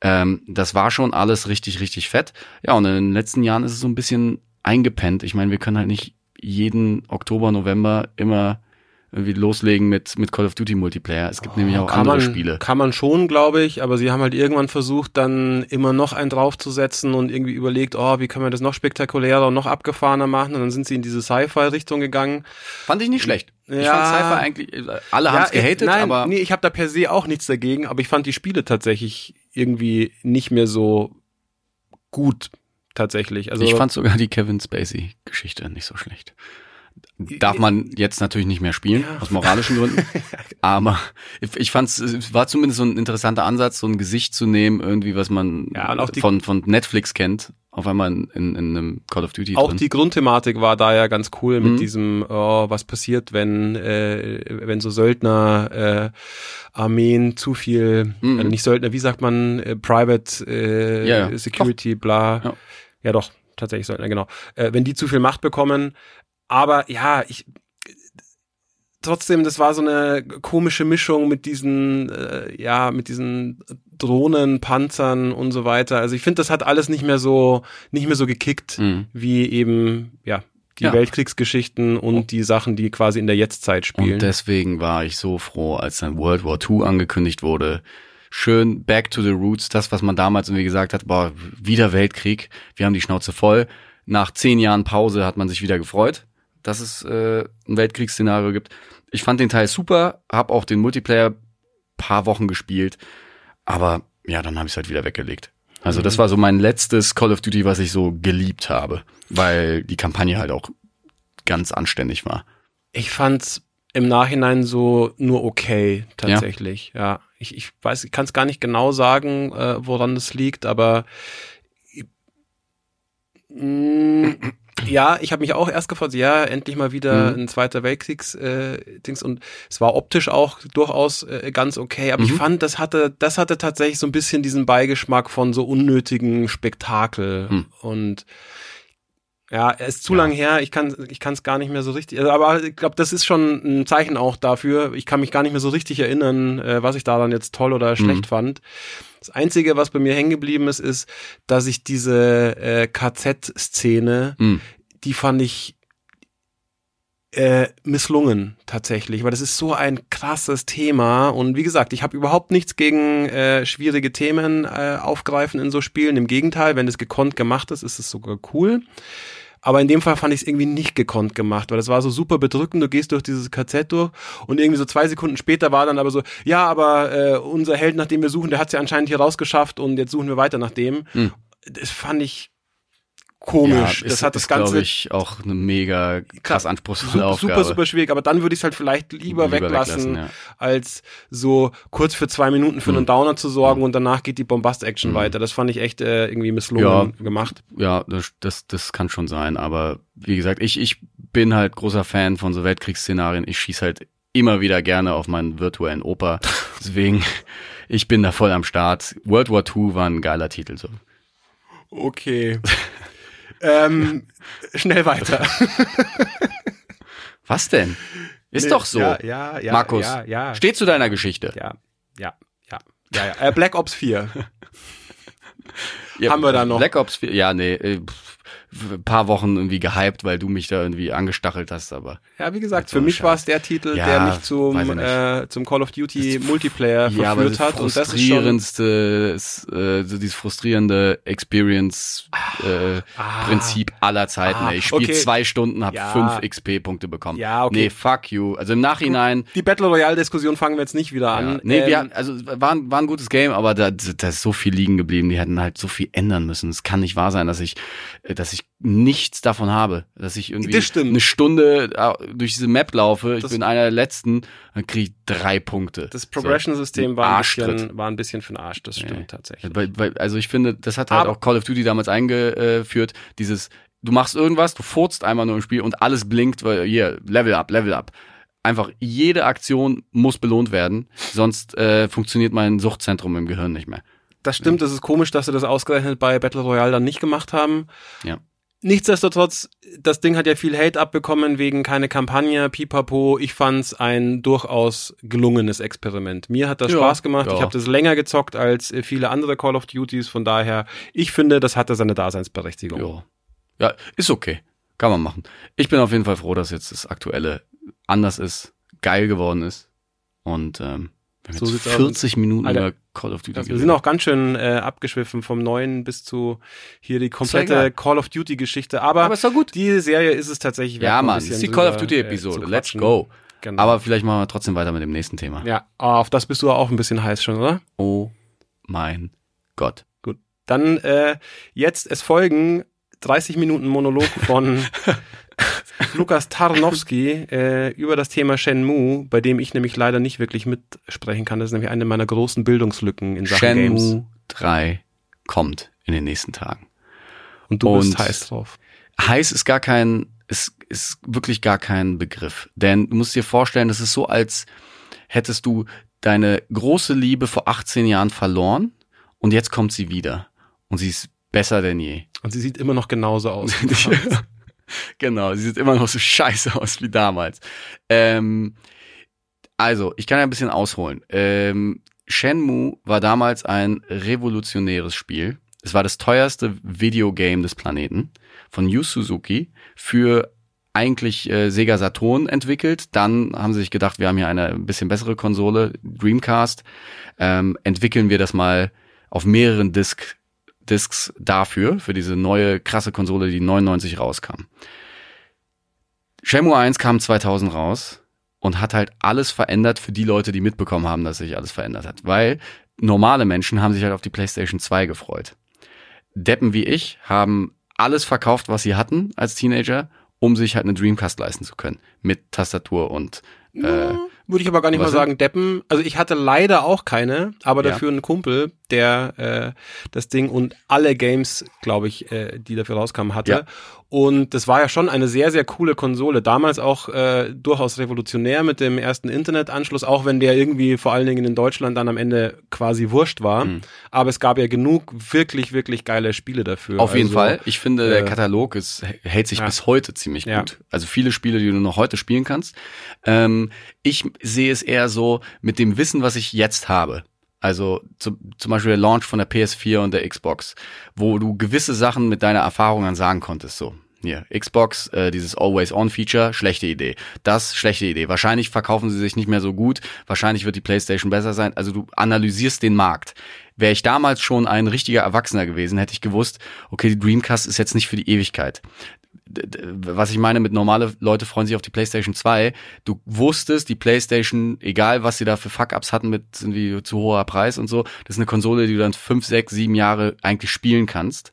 Ähm, das war schon alles richtig, richtig fett. Ja, und in den letzten Jahren ist es so ein bisschen eingepennt. Ich meine, wir können halt nicht jeden Oktober, November immer irgendwie loslegen mit, mit Call of Duty Multiplayer. Es gibt nämlich auch Oh, kann andere man, Spiele. Kann man schon, glaube ich, aber sie haben halt irgendwann versucht, dann immer noch einen draufzusetzen und irgendwie überlegt, oh, wie können wir das noch spektakulärer und noch abgefahrener machen? Und dann sind sie in diese Sci-Fi-Richtung gegangen. Fand ich nicht schlecht. Ich Ja. fand Cypher eigentlich, äh, alle haben's ich- gehatet, nein, aber nee, ich habe da per se auch nichts dagegen, aber ich fand die Spiele tatsächlich irgendwie nicht mehr so gut tatsächlich. Also ich fand sogar die Kevin Spacey-Geschichte nicht so schlecht. Darf man jetzt natürlich nicht mehr spielen, Ja. aus moralischen Gründen. Aber ich, fand es war zumindest so ein interessanter Ansatz, so ein Gesicht zu nehmen, irgendwie, was man Ja, von, von Netflix kennt, auf einmal in, in, in einem Call of Duty Auch drin. die Grundthematik war da ja ganz cool mit Mhm. diesem, oh, was passiert, wenn, äh, wenn so Söldner äh, Armeen zu viel, Mhm. also nicht Söldner, wie sagt man, äh, Private äh, Ja. Security, bla. Ja. Ja. doch, tatsächlich Söldner, genau. Äh, wenn die zu viel Macht bekommen. Aber ja, ich trotzdem, das war so eine komische Mischung mit diesen, äh, ja, mit diesen Drohnen, Panzern und so weiter. Also ich finde, das hat alles nicht mehr so, nicht mehr so gekickt Mhm. wie eben, ja, Die Ja. Weltkriegsgeschichten und die Sachen, die quasi in der Jetztzeit spielen. Und deswegen war ich so froh, als dann World War II angekündigt wurde. Schön back to the roots, das, was man damals irgendwie gesagt hat, boah, wieder Weltkrieg, wir haben die Schnauze voll. Nach zehn Jahren Pause hat man sich wieder gefreut, dass es äh, ein Weltkriegsszenario gibt. Ich fand den Teil super, habe auch den Multiplayer paar Wochen gespielt, aber ja, dann habe ich es halt wieder weggelegt. Also das war so mein letztes Call of Duty, was ich so geliebt habe, weil die Kampagne halt auch ganz anständig war. Ich fand's im Nachhinein so nur okay, tatsächlich. Ja, ich, ich weiß, ich kann es gar nicht genau sagen, äh, woran das liegt, aber mm, ja, ich habe mich auch erst gefragt, ja, endlich mal wieder Mhm. ein Zweiter Weltkriegs äh, Dings und es war optisch auch durchaus äh, ganz okay, aber ich Mhm. fand, das hatte, das hatte tatsächlich so ein bisschen diesen Beigeschmack von so unnötigen Spektakel Mhm. und ja, er ist zu Ja. lang her, ich kann ich kann es gar nicht mehr so richtig, also, aber ich glaube, das ist schon ein Zeichen auch dafür. Ich kann mich gar nicht mehr so richtig erinnern, äh, was ich daran jetzt toll oder schlecht Mhm. fand. Das Einzige, was bei mir hängen geblieben ist, ist, dass ich diese äh, KZ-Szene, Mhm. die fand ich äh, misslungen tatsächlich, weil das ist so ein krasses Thema und wie gesagt, ich habe überhaupt nichts gegen äh, schwierige Themen äh, aufgreifen in so Spielen. Im Gegenteil, wenn es gekonnt gemacht ist, ist es sogar cool. Aber in dem Fall fand ich es irgendwie nicht gekonnt gemacht, weil das war so super bedrückend. Du gehst durch dieses KZ durch und irgendwie so zwei Sekunden später war dann aber so, ja, aber äh, unser Held, nach dem wir suchen, der hat es ja anscheinend hier rausgeschafft und jetzt suchen wir weiter nach dem. Hm. Das fand ich komisch. Ja, das ist, hat das ist, Ganze ich, auch eine mega krass anspruchsvolle super, Aufgabe. super, super schwierig. Aber dann würde ich es halt vielleicht lieber, weglassen, ja. als so kurz für zwei Minuten für einen Mhm. Downer zu sorgen und danach geht die Bombast-Action Mhm. weiter. Das fand ich echt äh, irgendwie misslungen gemacht. Ja, das, das, das kann schon sein. Aber wie gesagt, ich, ich bin halt großer Fan von so Weltkriegsszenarien. Ich schieß halt immer wieder gerne auf meinen virtuellen Opa. Deswegen, ich bin da voll am Start. World War II war ein geiler Titel. So. Okay. ähm, schnell weiter. Was denn? Ist Nee, doch so. Ja, ja, ja. Markus, Ja, ja. Steh zu deiner Geschichte. ja, ja, ja. Ja, ja. Äh, Black Ops 4. Ja, Haben wir da noch? Black Ops 4, ja, nee, äh, pff, paar Wochen irgendwie gehypt, weil du mich da irgendwie angestachelt hast, aber Ja, wie gesagt, für mich war es der Titel, Ja, der mich zum, äh, zum Call of Duty Multiplayer ja, verführt hat. Und das ist schon. äh, so dieses frustrierende Experience äh, Ah. Prinzip aller Zeiten. Ah. Ich spiele okay. zwei Stunden, hab Ja. fünf XP-Punkte bekommen. Ja, okay. Nee, fuck you. Also im Nachhinein. Die Battle Royale-Diskussion fangen wir jetzt nicht wieder Ja. an. Nee, Ähm, wir also war, ein- war ein gutes Game, aber da, da ist so viel liegen geblieben. Die hätten halt so viel ändern müssen. Es kann nicht wahr sein, dass ich, äh, dass ich nichts davon habe. Dass ich irgendwie eine Stunde äh, durch diese Map laufe. Ich Das- bin einer der letzten, dann kriege ich drei Punkte. das Progression-System So, war, ein bisschen, war ein bisschen für den Arsch, das stimmt Nee. tatsächlich. Weil, weil, also ich finde, das hat halt Aber- auch Call of Duty damals eingeführt, dieses, du machst irgendwas, du furzt einmal nur im Spiel und alles blinkt, weil hier, Level up, Level up. Einfach jede Aktion muss belohnt werden, sonst äh, funktioniert mein Suchtzentrum im Gehirn nicht mehr. Das stimmt, das ist komisch, dass sie das ausgerechnet bei Battle Royale dann nicht gemacht haben. Ja. Nichtsdestotrotz, das Ding hat ja viel Hate abbekommen wegen keine Kampagne, pipapo. Ich fand's ein durchaus gelungenes Experiment. Mir hat das Ja, Spaß gemacht. ja. Ich habe das länger gezockt als viele andere Call of Duties. Von daher, ich finde, das hatte seine Daseinsberechtigung. Ja. ja, ist okay. Kann man machen. Ich bin auf jeden Fall froh, dass jetzt das Aktuelle anders ist, geil geworden ist. Und ähm, wir haben So jetzt sieht's aus. 40 Minuten Alter, über Call of Duty Ja, wir sind auch ganz schön äh, abgeschwiffen vom Neuen bis zu hier die komplette Call of Duty Geschichte. Aber, Aber ist doch gut. die Serie ist es tatsächlich wert, Ja, Mann, ist die Call of Duty äh, Episode. zu Let's go. Genau. Aber vielleicht machen wir trotzdem weiter mit dem nächsten Thema. ja, auf das bist du auch ein bisschen heiß schon, oder? Oh mein Gott. Gut. Dann äh, jetzt es folgen 30 Minuten Monolog von Lukas Tarnowski äh, über das Thema Shenmue, bei dem ich nämlich leider nicht wirklich mitsprechen kann. Das ist nämlich eine meiner großen Bildungslücken in Sachen Games. Shenmue 3 kommt in den nächsten Tagen. Und du bist Und- heiß drauf. Heiß ist gar kein, ist, ist wirklich gar kein Begriff. Denn du musst dir vorstellen, das ist so, als hättest du deine große Liebe vor 18 Jahren verloren und jetzt kommt sie wieder. Und sie ist besser denn je. Und sie sieht immer noch genauso aus. genau, sie sieht immer noch so scheiße aus wie damals. Ähm, also, ich kann ja ein bisschen ausholen. Ähm, Shenmue war damals ein revolutionäres Spiel. Es war das teuerste Videogame des Planeten von Yu Suzuki für eigentlich äh, Sega Saturn entwickelt. Dann haben sie sich gedacht, wir haben hier eine ein bisschen bessere Konsole, Dreamcast. Ähm, entwickeln wir das mal auf mehreren Disk, Discs dafür, für diese neue krasse Konsole, die 99 rauskam. Shenmue 1 kam 2000 raus und hat halt alles verändert für die Leute, die mitbekommen haben, dass sich alles verändert hat. Weil normale Menschen haben sich halt auf die PlayStation 2 gefreut. Deppen wie ich haben alles verkauft, was sie hatten als Teenager, um sich halt eine Dreamcast leisten zu können. Mit Tastatur und äh, Würde ich aber gar nicht mal sagen, Deppen. Also ich hatte leider auch keine, aber Ja. dafür einen Kumpel, der äh, das Ding und alle Games, glaube ich, äh, die dafür rauskamen, hatte. Ja. Und das war ja schon eine sehr, sehr coole Konsole. Damals auch äh, durchaus revolutionär mit dem ersten Internetanschluss, auch wenn der irgendwie vor allen Dingen in Deutschland dann am Ende quasi wurscht war. Mhm. Aber es gab ja genug wirklich, wirklich geile Spiele dafür. Auf jeden Also, Fall. Ich finde, der äh, Katalog ist, hält sich ja. bis heute ziemlich Ja. gut. Also viele Spiele, die du noch heute spielen kannst. Ähm, ich sehe es eher so mit dem Wissen, was ich jetzt habe. Also zum, zum Beispiel der Launch von der PS4 und der Xbox, wo du gewisse Sachen mit deiner Erfahrung dann sagen konntest. So, hier, Xbox, äh, dieses Always-On-Feature, schlechte Idee. Das, schlechte Idee. Wahrscheinlich verkaufen sie sich nicht mehr so gut. Wahrscheinlich wird die PlayStation besser sein. Also du analysierst den Markt. Wäre ich damals schon ein richtiger Erwachsener gewesen, hätte ich gewusst, okay, die Dreamcast ist jetzt nicht für die Ewigkeit. Was ich meine mit normale Leute freuen sich auf die PlayStation 2. Du wusstest, die PlayStation, egal was sie da für Fuck-Ups hatten mit irgendwie zu hoher Preis und so, das ist eine Konsole, die du dann fünf, sechs, sieben Jahre eigentlich spielen kannst.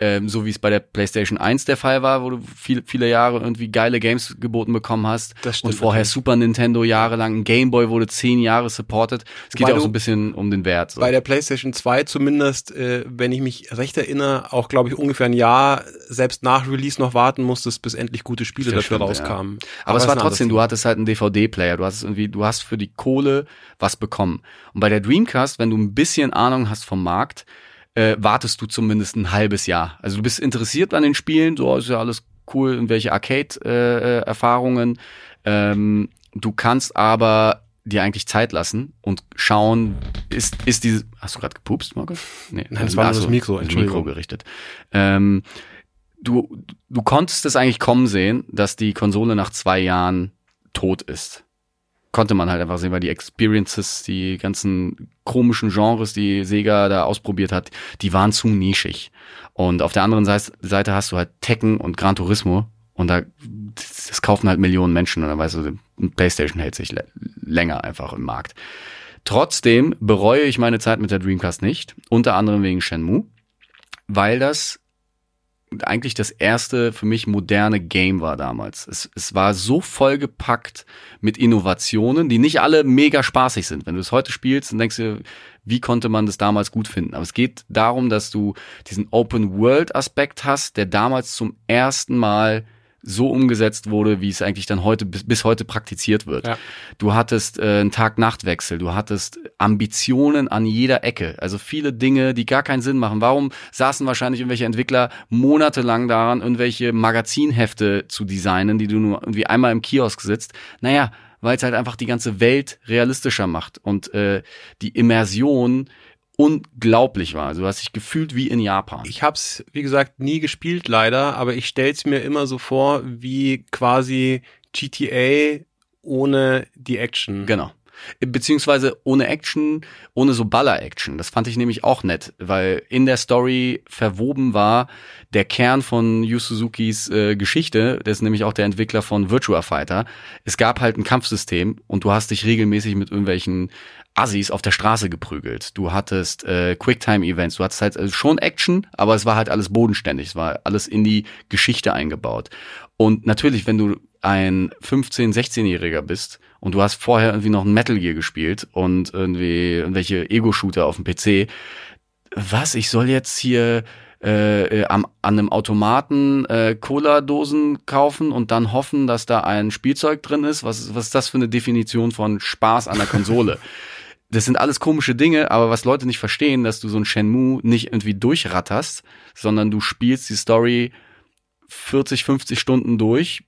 Ähm, so wie es bei der PlayStation 1 der Fall war, wo du viel, viele Jahre irgendwie geile Games geboten bekommen hast. Das stimmt und vorher natürlich. Super Nintendo jahrelang, ein Game Boy wurde zehn Jahre supported. Es geht ja auch so ein bisschen um den Wert. So. Bei der PlayStation 2 zumindest, äh, wenn ich mich recht erinnere, auch glaube ich ungefähr ein Jahr selbst nach Release noch warten musstest, bis endlich gute Spiele Das dafür stimmt, rauskamen. Aber, es ist war trotzdem, du hattest halt einen DVD-Player, du hast irgendwie, du hast für die Kohle was bekommen. Und bei der Dreamcast, wenn du ein bisschen Ahnung hast vom Markt, äh, wartest du zumindest ein halbes Jahr. Also du bist interessiert an den Spielen, so ist ja alles cool, irgendwelche Arcade-Erfahrungen. ähm, du kannst aber dir eigentlich Zeit lassen und schauen, ist, ist diese, hast du gerade gepupst, Markus? Nee, Nein, das war nur das Mikro, Entschuldigung. Mikro gerichtet. Ähm, du, du konntest es eigentlich kommen sehen, dass die Konsole nach zwei Jahren tot ist. Konnte man halt einfach sehen, weil die Experiences, die ganzen komischen Genres, die Sega da ausprobiert hat, die waren zu nischig. Und auf der anderen Seite, hast du halt Tekken und Gran Turismo und da das, kaufen halt Millionen Menschen und dann weißt du, PlayStation hält sich lä- länger einfach im Markt. Trotzdem bereue ich meine Zeit mit der Dreamcast nicht, unter anderem wegen Shenmue, weil das eigentlich das erste für mich moderne Game war damals. Es, es war so vollgepackt mit Innovationen, die nicht alle mega spaßig sind. Wenn du es heute spielst, dann denkst du, wie konnte man das damals gut finden? Aber es geht darum, dass du diesen Open-World-Aspekt hast, der damals zum ersten Mal so umgesetzt wurde, wie es eigentlich dann heute bis, bis heute praktiziert wird. Ja. Du hattest äh, einen Tag-Nacht-Wechsel, du hattest Ambitionen an jeder Ecke, also viele Dinge, die gar keinen Sinn machen. Warum saßen wahrscheinlich irgendwelche Entwickler monatelang daran, irgendwelche Magazinhefte zu designen, die du nur irgendwie einmal im Kiosk sitzt? Naja, weil es halt einfach die ganze Welt realistischer macht und äh, die Immersion unglaublich war. Also du hast dich gefühlt wie in Japan. Ich hab's, wie gesagt, nie gespielt leider, aber ich stell's mir immer so vor, wie quasi GTA ohne die Action. Genau. Beziehungsweise ohne Action, ohne so Baller-Action. Das fand ich nämlich auch nett, weil in der Story verwoben war der Kern von Yu Suzukis äh, Geschichte, der ist nämlich auch der Entwickler von Virtua Fighter. Es gab halt ein Kampfsystem und du hast dich regelmäßig mit irgendwelchen Assis auf der Straße geprügelt. Du hattest äh, Quicktime-Events, du hattest halt also schon Action, aber es war halt alles bodenständig, es war alles in die Geschichte eingebaut. Und natürlich, wenn du ein 15-, 16-Jähriger bist und du hast vorher irgendwie noch ein Metal Gear gespielt und irgendwie irgendwelche Ego-Shooter auf dem PC, was, ich soll jetzt hier äh, äh, am, an einem Automaten äh, Cola-Dosen kaufen und dann hoffen, dass da ein Spielzeug drin ist? Was, was ist das für eine Definition von Spaß an der Konsole? das sind alles komische Dinge, aber was Leute nicht verstehen, dass du so ein Shenmue nicht irgendwie durchratterst, sondern du spielst die Story 40, 50 Stunden durch,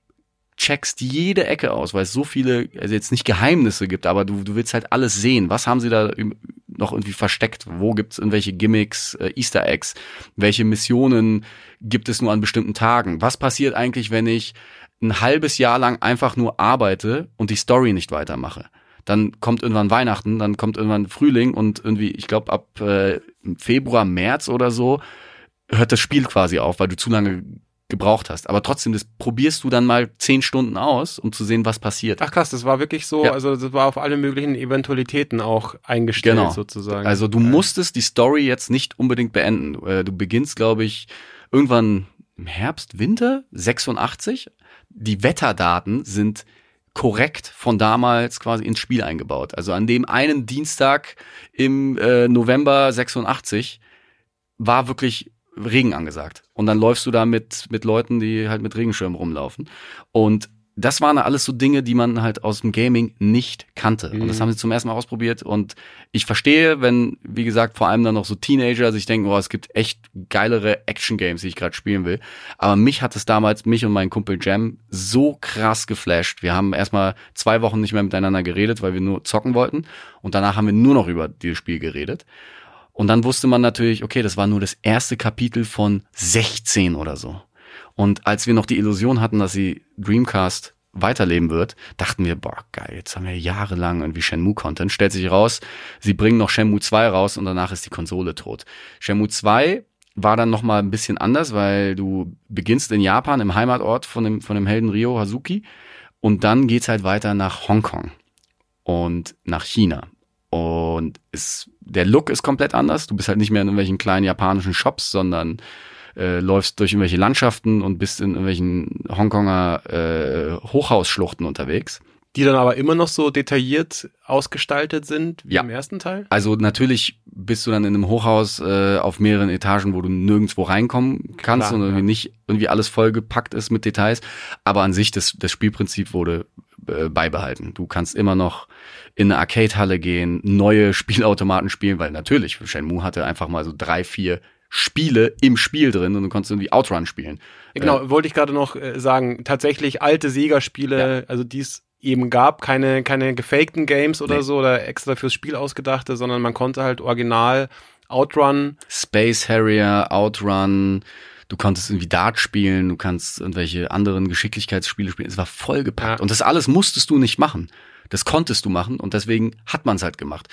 checkst jede Ecke aus, weil es so viele, also jetzt nicht Geheimnisse gibt, aber du, du willst halt alles sehen. Was haben sie da noch irgendwie versteckt? Wo gibt's irgendwelche Gimmicks, äh, Easter Eggs? Welche Missionen gibt es nur an bestimmten Tagen? Was passiert eigentlich, wenn ich ein halbes Jahr lang einfach nur arbeite und die Story nicht weitermache. Dann kommt irgendwann Weihnachten, dann kommt irgendwann Frühling und irgendwie, ich glaube, ab äh, Februar, März oder so hört das Spiel quasi auf, weil du zu lange gebraucht hast. Aber trotzdem, das probierst du dann mal zehn Stunden aus, um zu sehen, was passiert. Ach krass, das war wirklich so, Ja. also das war auf alle möglichen Eventualitäten auch eingestellt Genau. sozusagen. Also du musstest die Story jetzt nicht unbedingt beenden. Äh, Du beginnst, glaube ich, irgendwann im Herbst, Winter 86. Die Wetterdaten sind korrekt von damals quasi ins Spiel eingebaut. Also an dem einen Dienstag im äh, November 86 war wirklich Regen angesagt. Und dann läufst du da mit, mit Leuten, die halt mit Regenschirmen rumlaufen. Und das waren alles so Dinge, die man halt aus dem Gaming nicht kannte. Und das Mhm. haben sie zum ersten Mal ausprobiert. Und ich verstehe, wenn, wie gesagt, vor allem dann noch so Teenager sich denken, oh, es gibt echt geilere Action-Games, die ich gerade spielen will. Aber mich hat es damals, mich und meinen Kumpel Jam, so krass geflasht. Wir haben erstmal zwei Wochen nicht mehr miteinander geredet, weil wir nur zocken wollten. Und danach haben wir nur noch über dieses Spiel geredet. Und dann wusste man natürlich, okay, das war nur das erste Kapitel von 16 oder so. Und als wir noch die Illusion hatten, dass sie Dreamcast weiterleben wird, dachten wir, boah, geil, jetzt haben wir jahrelang irgendwie Shenmue-Content. Stellt sich raus, sie bringen noch Shenmue 2 raus und danach ist die Konsole tot. Shenmue 2 war dann noch mal ein bisschen anders, weil du beginnst in Japan, im Heimatort von dem, von dem Helden Ryo Hazuki und dann geht's halt weiter nach Hongkong und nach China. Und es, der Look ist komplett anders. Du bist halt nicht mehr in irgendwelchen kleinen japanischen Shops, sondern äh, läufst durch irgendwelche Landschaften und bist in irgendwelchen Hongkonger äh, Hochhausschluchten unterwegs. die dann aber immer noch so detailliert ausgestaltet sind wie Ja. im ersten Teil. Also natürlich bist du dann in einem Hochhaus äh, auf mehreren Etagen, wo du nirgendwo reinkommen kannst Klar, und irgendwie ja. nicht irgendwie alles vollgepackt ist mit Details. Aber an sich, das, das Spielprinzip wurde äh, beibehalten. Du kannst immer noch in eine Arcade-Halle gehen, neue Spielautomaten spielen, weil natürlich, Shenmue hatte einfach mal so drei, vier Spiele im Spiel drin und du konntest irgendwie Outrun spielen. Genau, wollte ich gerade noch äh, sagen, tatsächlich alte Sega-Spiele, also die es eben gab, keine, keine gefakten Games oder Nee. so oder extra fürs Spiel ausgedachte, sondern man konnte halt original Outrun, Space Harrier, Outrun, du konntest irgendwie Dart spielen, du kannst irgendwelche anderen Geschicklichkeitsspiele spielen. Es war vollgepackt. Ja. Und das alles musstest du nicht machen. Das konntest du machen und deswegen hat man es halt gemacht.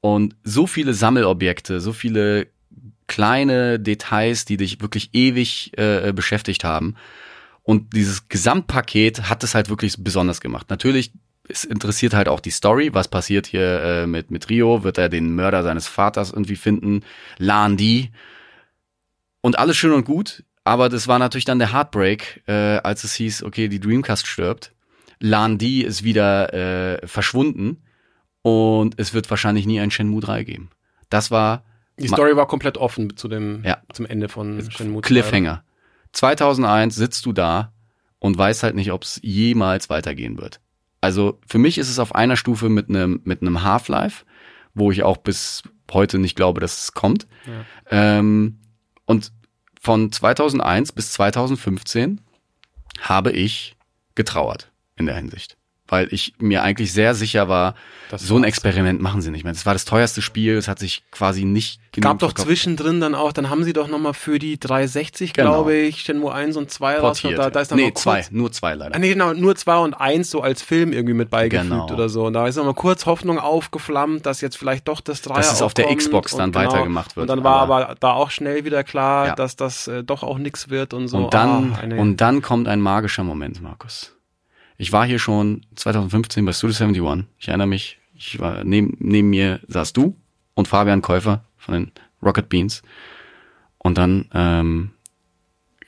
Und so viele Sammelobjekte, so viele kleine Details, die dich wirklich ewig äh, beschäftigt haben. Und dieses Gesamtpaket hat es halt wirklich besonders gemacht. Natürlich, es interessiert halt auch die Story. Was passiert hier äh, mit, mit Rio? Wird er den Mörder seines Vaters irgendwie finden? Lan die? Und alles schön und gut. Aber das war natürlich dann der Heartbreak, äh, als es hieß, okay, die Dreamcast stirbt. Lan Di ist wieder äh, verschwunden. Und es wird wahrscheinlich nie ein Shenmue 3 geben. Das war die Story war komplett offen zu dem, Ja. zum Ende von Shenmue 2. Cliffhanger. 2001 sitzt du da und weißt halt nicht, ob es jemals weitergehen wird. Also für mich ist es auf einer Stufe mit einem mit einem Half-Life, wo ich auch bis heute nicht glaube, dass es kommt. Ähm, und von 2001 bis 2015 habe ich getrauert in der Hinsicht, weil ich mir eigentlich sehr sicher war, Das so ein. Experiment machen sie nicht mehr. Das war das teuerste Spiel, es hat sich quasi nicht genug Gab doch verkauft. zwischendrin dann auch, dann haben sie doch nochmal für die 360, Genau. glaube ich, Shenmue 1 und 2 rausgebracht. portiert. Da, da ist dann nee, zwei, nur zwei leider. Ah, nee, genau, nur 2 und 1 so als Film irgendwie mit beigefügt Genau. oder so. Und da ist nochmal kurz Hoffnung aufgeflammt, dass jetzt vielleicht doch das 3 Dass es auf der Xbox dann weitergemacht wird, Und dann war aber- aber da auch schnell wieder klar, Ja. dass das äh, doch auch nix wird und so. Und dann, Ah, und dann kommt ein magischer Moment, Markus. Ich war hier schon 2015 bei Studio 71. Ich erinnere mich, ich war neben, neben mir saß du und Fabian Käufer von den Rocket Beans. Und dann ähm,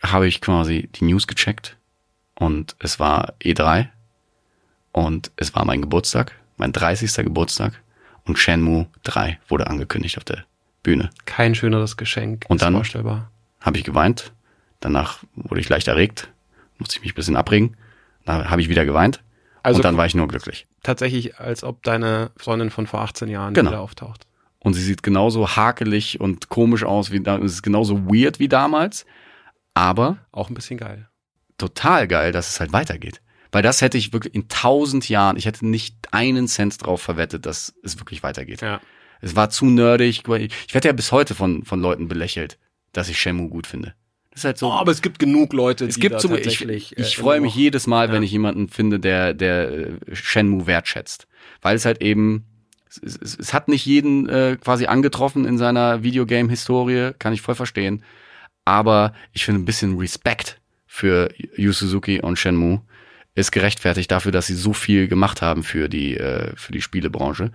habe ich quasi die News gecheckt und es war E3 und es war mein Geburtstag, mein 30. Geburtstag und Shenmue 3 wurde angekündigt auf der Bühne. kein schöneres Geschenk. Und dann? habe ich geweint. Danach wurde ich leicht erregt, musste ich mich ein bisschen abregen. Dann habe ich wieder geweint. Also und dann war ich nur glücklich. tatsächlich, als ob deine Freundin von vor 18 Jahren Genau. wieder auftaucht. Und sie sieht genauso hakelig und komisch aus wie da. Es ist genauso weird wie damals. Aber Auch ein bisschen geil. total geil, dass es halt weitergeht. Weil das hätte ich wirklich in tausend Jahren, ich hätte nicht einen Cent drauf verwettet, dass es wirklich weitergeht. Ja. Es war zu nerdig. Ich werde ja bis heute von, von Leuten belächelt, dass ich Shenmue gut finde. Ist halt so. Oh, aber es gibt genug Leute, es die gibt da ich, tatsächlich. ich äh, freue mich jedes Mal, wenn Ja. ich jemanden finde, der, der äh, Shenmue wertschätzt. Weil es halt eben, es, es, es hat nicht jeden äh, quasi angetroffen in seiner Videogame-Historie, kann ich voll verstehen. Aber ich finde ein bisschen Respekt für Yu Suzuki und Shenmue ist gerechtfertigt dafür, dass sie so viel gemacht haben für die äh, für die Spielebranche.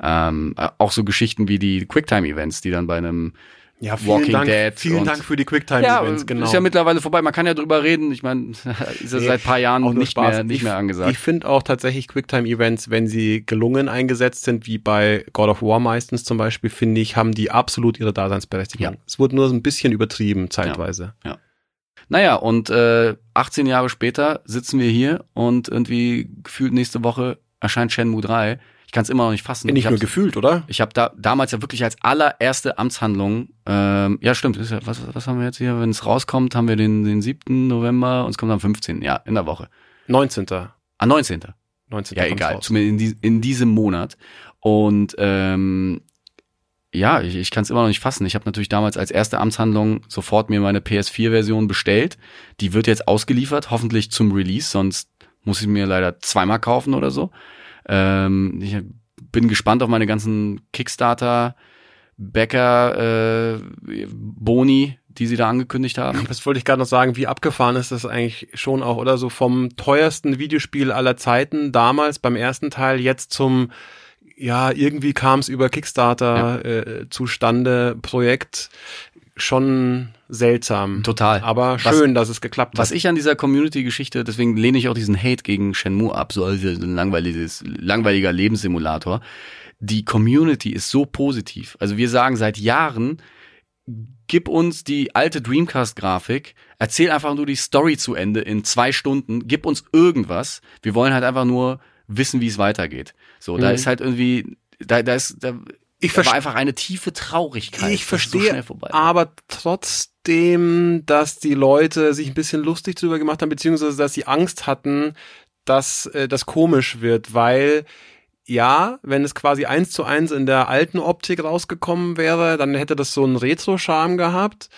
Ähm, äh, auch so Geschichten wie die Quicktime-Events, die dann bei einem Ja, vielen Walking Dank, Dead vielen und- Dank für die Quicktime-Events, genau. ist ja mittlerweile vorbei. Man kann ja drüber reden. Ich meine, ist ja Nee, seit paar auch Jahren nur nicht Spaß. mehr nicht ich, mehr angesagt. Ich finde auch tatsächlich Quicktime-Events, wenn sie gelungen eingesetzt sind, wie bei God of War meistens zum Beispiel, finde ich, haben die absolut ihre Daseinsberechtigung. Ja. Es wurde nur so ein bisschen übertrieben zeitweise. Naja, und äh, 18 Jahre später sitzen wir hier und irgendwie gefühlt nächste Woche erscheint Shenmue 3. Ich kann es immer noch nicht fassen. Nicht ich nur gefühlt, oder? Ich habe da damals ja wirklich als allererste Amtshandlung, ähm, ja stimmt, ist ja, was, was haben wir jetzt hier? Wenn es rauskommt, haben wir den, den 7. November und es kommt am 15. Ja, in der Woche. 19. Ah, 19. 19. Ja, egal, raus. zumindest in, dies- in diesem Monat. Und ähm, ja, ich, ich kann es immer noch nicht fassen. Ich habe natürlich damals als erste Amtshandlung sofort mir meine PS4-Version bestellt. Die wird jetzt ausgeliefert, hoffentlich zum Release, sonst muss ich mir leider zweimal kaufen oder so. Ähm, ich bin gespannt auf meine ganzen Kickstarter, Bäcker, äh, Boni, die sie da angekündigt haben. Das wollte ich gerade noch sagen, wie abgefahren ist das eigentlich schon auch, oder so vom teuersten Videospiel aller Zeiten damals beim ersten Teil jetzt zum ja, irgendwie kam es über Kickstarter äh, zustande, Projekt schon seltsam. Total. Aber Was- schön, dass es geklappt Was hat. ich an dieser Community-Geschichte, deswegen lehne ich auch diesen Hate gegen Shenmue ab, so als ein langweiliges, langweiliger Lebenssimulator. Die Community ist so positiv. Also wir sagen seit Jahren, gib uns die alte Dreamcast-Grafik, erzähl einfach nur die Story zu Ende in zwei Stunden, gib uns irgendwas. Wir wollen halt einfach nur wissen, wie es weitergeht. So, da Mhm. ist halt irgendwie, da, da ist, da, Ich da war einfach eine tiefe Traurigkeit. Ich es so verstehe, schnell trotzdem, dass die Leute sich ein bisschen lustig drüber gemacht haben, beziehungsweise dass sie Angst hatten, dass äh, das komisch wird, weil ja, wenn es quasi eins zu eins in der alten Optik rausgekommen wäre, dann hätte das so einen Retro-Charme gehabt.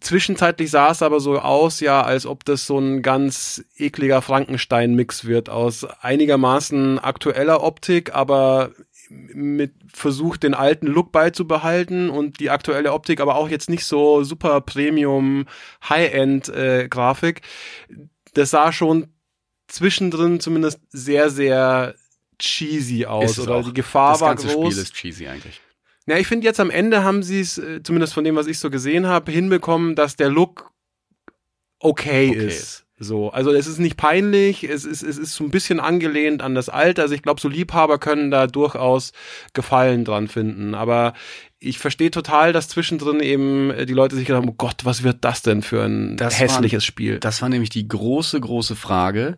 Zwischenzeitlich sah es aber so aus, ja, als ob das so ein ganz ekliger Frankenstein-Mix wird aus einigermaßen aktueller Optik, aber mit Versuch, den alten Look beizubehalten und die aktuelle Optik, aber auch jetzt nicht so super Premium High-End äh, Grafik. Das sah schon zwischendrin zumindest sehr, sehr cheesy aus Ist oder auch. die Gefahr das war ganze groß. Spiel ist cheesy eigentlich. Ja, ich finde jetzt am Ende haben sie es, äh, zumindest von dem, was ich so gesehen habe, hinbekommen, dass der Look okay, Okay ist. So, also es ist nicht peinlich, es ist, es ist so ein bisschen angelehnt an das Alte. Also ich glaube, so Liebhaber können da durchaus Gefallen dran finden. Aber ich verstehe total, dass zwischendrin eben äh, die Leute sich gedacht haben, oh Gott, was wird das denn für ein Das hässliches Spiel? Das war nämlich die große, große Frage.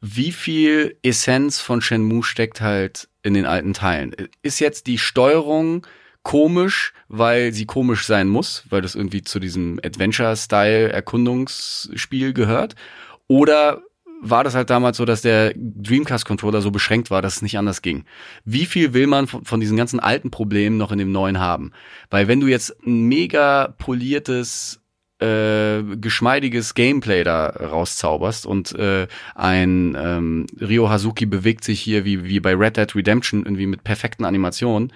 Wie viel Essenz von Shenmue steckt halt in den alten Teilen? Ist jetzt die Steuerung komisch, weil sie komisch sein muss, weil das irgendwie zu diesem Adventure-Style-Erkundungsspiel gehört? Oder war das halt damals so, dass der Dreamcast-Controller so beschränkt war, dass es nicht anders ging? Wie viel will man von, diesen ganzen alten Problemen noch in dem neuen haben? Weil wenn du jetzt ein mega poliertes äh, geschmeidiges Gameplay da rauszauberst und äh, ein ähm, Ryo Hazuki bewegt sich hier wie, wie bei Red Dead Redemption irgendwie mit perfekten Animationen,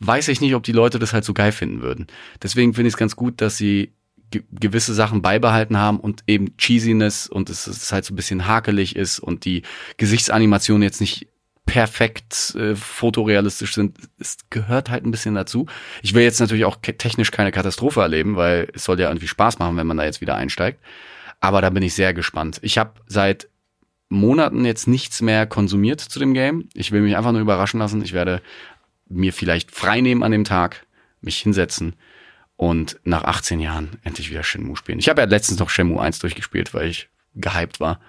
weiß ich nicht, ob die Leute das halt so geil finden würden. Deswegen finde ich es ganz gut, dass sie ge gewisse Sachen beibehalten haben und eben Cheesiness und es, es halt so ein bisschen hakelig ist und die Gesichtsanimation jetzt nicht perfekt äh, fotorealistisch sind, es gehört halt ein bisschen dazu. Ich will jetzt natürlich auch technisch keine Katastrophe erleben, weil es soll ja irgendwie Spaß machen, wenn man da jetzt wieder einsteigt. Aber da bin ich sehr gespannt. Ich habe seit Monaten jetzt nichts mehr konsumiert zu dem Game. Ich will mich einfach nur überraschen lassen. Ich werde mir vielleicht frei nehmen an dem Tag, mich hinsetzen und nach 18 Jahren endlich wieder Shenmue spielen. Ich habe ja letztens noch Shenmue 1 durchgespielt, weil ich gehypt war.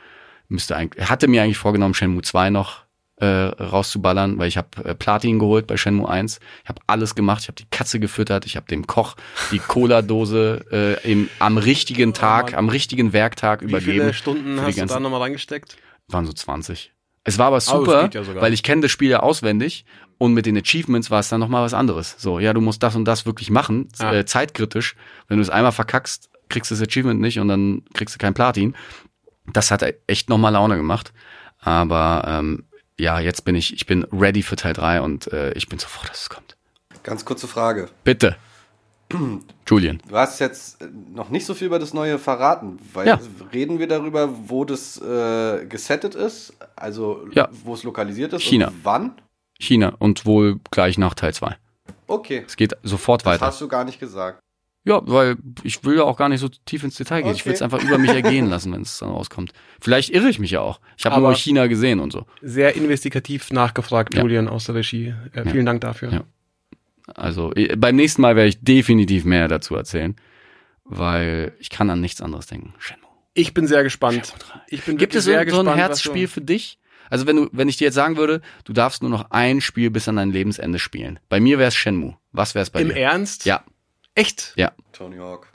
Müsste eigentlich, hatte mir eigentlich vorgenommen, Shenmue 2 noch äh, rauszuballern, weil ich habe äh, Platin geholt bei Shenmue 1. Ich habe alles gemacht, ich habe die Katze gefüttert, ich habe dem Koch die Cola-Dose äh, im, am richtigen Tag, am richtigen Werktag Wie übergeben. viele Stunden hast du da nochmal reingesteckt? waren so 20. Es war aber es super, geht ja weil ich kenne das Spiel ja auswendig und mit den Achievements war es dann nochmal was anderes. So, ja, du musst das und das wirklich machen, Ja. äh, zeitkritisch. Wenn du es einmal verkackst, kriegst du das Achievement nicht und dann kriegst du kein Platin. Das hat echt nochmal Laune gemacht. Aber ähm, ja, jetzt bin ich, ich bin ready für Teil 3 und äh, ich bin so froh, dass es kommt. Ganz kurze Frage. Bitte. Julian. Du hast jetzt äh, noch nicht so viel über das Neue verraten, weil Ja. reden wir darüber, wo das äh, gesettet ist, also Ja. wo es lokalisiert ist China. und wann? China und wohl gleich nach Teil 2. Okay, Es geht sofort das weiter. hast du gar nicht gesagt. Ja, weil ich will ja auch gar nicht so tief ins Detail gehen. Ich will es Okay. einfach über mich ergehen lassen, wenn es dann rauskommt. Vielleicht irre ich mich ja auch. Ich habe nur China gesehen und so. Sehr investigativ nachgefragt, Ja. Julian aus der Regie. Äh, vielen Dank dafür. Also beim nächsten Mal werde ich definitiv mehr dazu erzählen, weil ich kann an nichts anderes denken. Shenmue. Ich bin sehr gespannt. Shenmue 3. Ich bin Gibt es so, sehr so gespannt, ein Herzspiel für dich? Also wenn du, wenn ich dir jetzt sagen würde, du darfst nur noch ein Spiel bis an dein Lebensende spielen. Bei mir wäre es Shenmue. Was wäre es bei Im dir? Ernst? Ja, Echt? ja. Tony Hawk.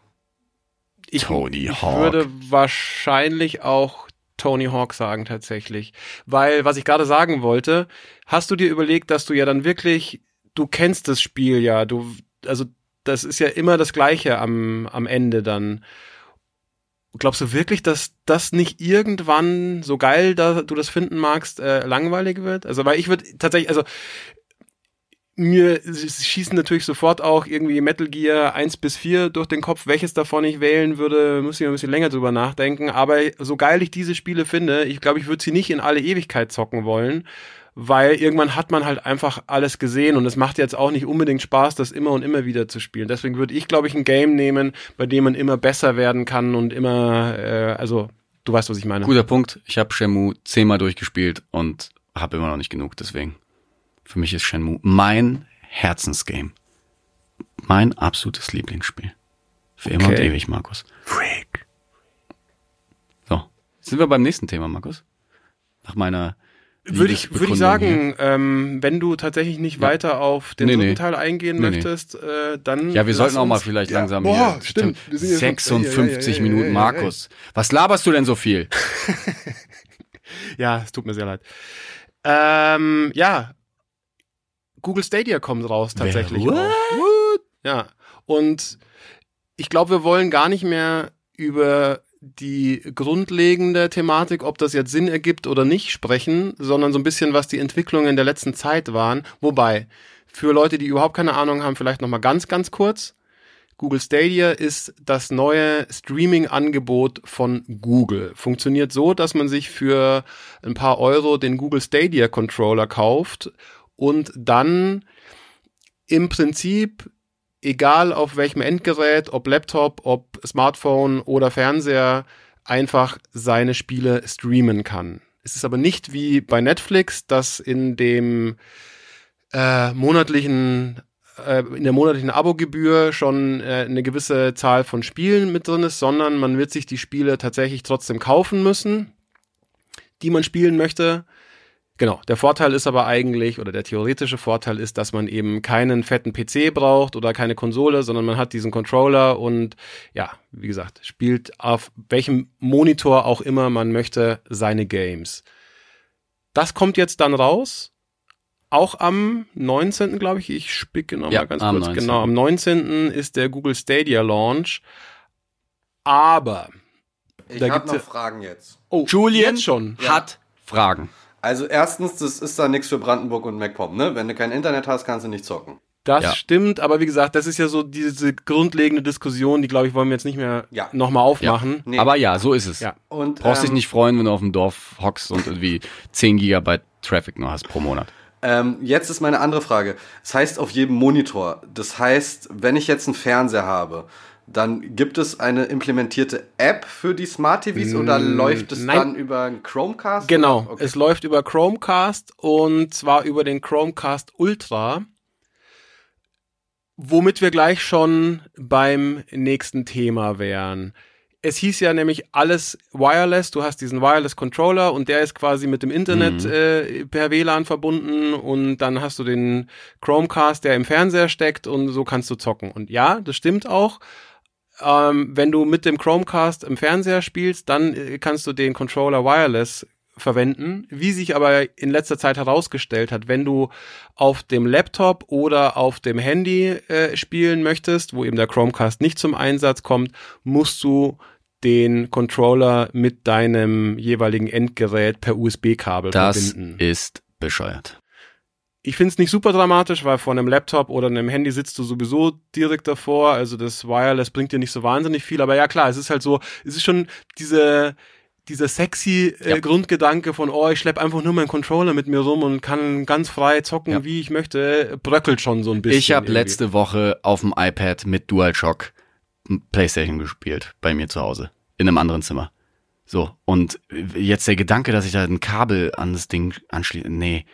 Ich, Tony ich Hawk. würde wahrscheinlich auch Tony Hawk sagen tatsächlich. Weil, was ich gerade sagen wollte, hast du dir überlegt, dass du ja dann wirklich, du kennst das Spiel ja, du, also das ist ja immer das Gleiche am, am Ende dann. Glaubst du wirklich, dass das nicht irgendwann, so geil da du das finden magst, äh, langweilig wird? Also, weil ich würde tatsächlich, also mir schießen natürlich sofort auch irgendwie Metal Gear 1 bis 4 durch den Kopf. Welches davon ich wählen würde, muss ich ein bisschen länger drüber nachdenken. Aber so geil ich diese Spiele finde, ich glaube, ich würde sie nicht in alle Ewigkeit zocken wollen, weil irgendwann hat man halt einfach alles gesehen und es macht jetzt auch nicht unbedingt Spaß, das immer und immer wieder zu spielen. Deswegen würde ich, glaube ich, ein Game nehmen, bei dem man immer besser werden kann und immer, äh, also du weißt, was ich meine. Guter Punkt. Ich habe Shenmue zehnmal durchgespielt und habe immer noch nicht genug. Deswegen, für mich ist Shenmue mein Herzensgame. Mein absolutes Lieblingsspiel. Für immer und Okay. ewig, Markus. Freak. So, sind wir beim nächsten Thema, Markus? Nach meiner Würde ich, würde ich sagen, ähm, wenn du tatsächlich nicht weiter auf den Nee, dritten nee. Teil eingehen Nee, möchtest, äh, dann. Ja, wir sollten auch mal vielleicht Ja, langsam boah, hier. stimmt. Wir sind jetzt schon- 56 ja, ja, ja, Minuten, ja, ja, ja. Markus. Was laberst du denn so viel? Ja, es tut mir sehr leid. Ähm, ja, Google Stadia kommt raus tatsächlich. Wer- auch. What? Ja, und ich glaube, wir wollen gar nicht mehr über die grundlegende Thematik, ob das jetzt Sinn ergibt oder nicht, sprechen, sondern so ein bisschen, was die Entwicklungen der letzten Zeit waren. Wobei, für Leute, die überhaupt keine Ahnung haben, vielleicht nochmal ganz, ganz kurz. Google Stadia ist das neue Streaming-Angebot von Google. Funktioniert so, dass man sich für ein paar Euro den Google Stadia Controller kauft und dann im Prinzip, egal auf welchem Endgerät, ob Laptop, ob Smartphone oder Fernseher, einfach seine Spiele streamen kann. Es ist aber nicht wie bei Netflix, dass in dem äh, monatlichen äh, in der monatlichen Abogebühr schon äh, eine gewisse Zahl von Spielen mit drin ist, sondern man wird sich die Spiele tatsächlich trotzdem kaufen müssen, die man spielen möchte. Genau, der Vorteil ist aber eigentlich, oder der theoretische Vorteil ist, dass man eben keinen fetten PC braucht oder keine Konsole, sondern man hat diesen Controller und ja, wie gesagt, spielt auf welchem Monitor auch immer man möchte seine Games. Das kommt jetzt dann raus. Auch am 19. glaube ich, ich spick genau Ja, mal ganz kurz. 19.. Genau, am 19. ist der Google Stadia Launch. Aber, Ich Da habe noch ja- Fragen jetzt. oh, Julian jetzt schon. hat Fragen. Also erstens, das ist da nichts für Brandenburg und MacPom, ne? Wenn du kein Internet hast, kannst du nicht zocken. Das Ja. stimmt, aber wie gesagt, das ist ja so diese grundlegende Diskussion, die glaube ich wollen wir jetzt nicht mehr Ja. nochmal aufmachen. Nee. Aber ja, so ist es. Ja. und, Brauchst dich ähm, nicht freuen, wenn du auf dem Dorf hockst und irgendwie 10 Gigabyte Traffic nur hast pro Monat. Ähm, jetzt ist meine andere Frage. Das heißt auf jedem Monitor. Das heißt, wenn ich jetzt einen Fernseher habe, dann gibt es eine implementierte App für die Smart TVs oder Mm, läuft es nein. dann über Chromecast? Genau, Okay. es läuft über Chromecast und zwar über den Chromecast Ultra, womit wir gleich schon beim nächsten Thema wären. Es hieß ja nämlich alles wireless. Du hast diesen Wireless Controller und der ist quasi mit dem Internet Mhm. äh, per WLAN verbunden und dann hast du den Chromecast, der im Fernseher steckt und so kannst du zocken. Und ja, das stimmt auch. Ähm, wenn du mit dem Chromecast im Fernseher spielst, dann äh, kannst du den Controller wireless verwenden. Wie sich aber in letzter Zeit herausgestellt hat, wenn du auf dem Laptop oder auf dem Handy äh, spielen möchtest, wo eben der Chromecast nicht zum Einsatz kommt, musst du den Controller mit deinem jeweiligen Endgerät per USB-Kabel Das verbinden. ist bescheuert. Ich finde es nicht super dramatisch, weil vor einem Laptop oder einem Handy sitzt du sowieso direkt davor. Also das Wireless bringt dir nicht so wahnsinnig viel. Aber ja klar, es ist halt so, es ist schon diese, dieser sexy äh, Ja. Grundgedanke von, oh, ich schlepp einfach nur meinen Controller mit mir rum und kann ganz frei zocken, Ja. wie ich möchte, bröckelt schon so ein bisschen. Ich habe letzte Woche auf dem iPad mit DualShock PlayStation gespielt, bei mir zu Hause, in einem anderen Zimmer. So, und jetzt der Gedanke, dass ich da ein Kabel an das Ding anschließe, nee.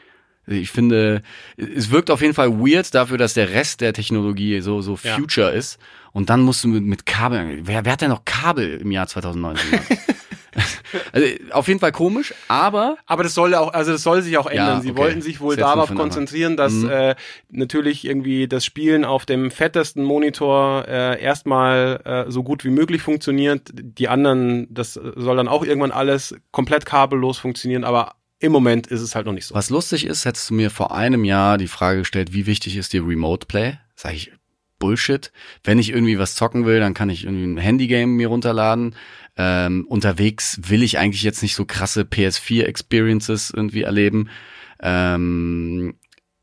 Ich finde, es wirkt auf jeden Fall weird dafür, dass der Rest der Technologie so, so Ja. future ist. Und dann musst du mit, mit Kabel, wer, wer hat denn noch Kabel im Jahr 2019? also, auf jeden Fall komisch, aber Aber das soll auch, also das soll sich auch ändern. Sie okay. wollten sich wohl darauf konzentrieren, dass Mhm. äh, natürlich irgendwie das Spielen auf dem fettesten Monitor äh, erstmal äh, so gut wie möglich funktioniert. Die anderen, das soll dann auch irgendwann alles komplett kabellos funktionieren, aber im Moment ist es halt noch nicht so. Was lustig ist, hättest du mir vor einem Jahr die Frage gestellt, wie wichtig ist dir Remote Play? Sag ich, Bullshit. Wenn ich irgendwie was zocken will, dann kann ich irgendwie ein Handygame mir runterladen. Ähm, unterwegs will ich eigentlich jetzt nicht so krasse PS4-Experiences irgendwie erleben. Ähm,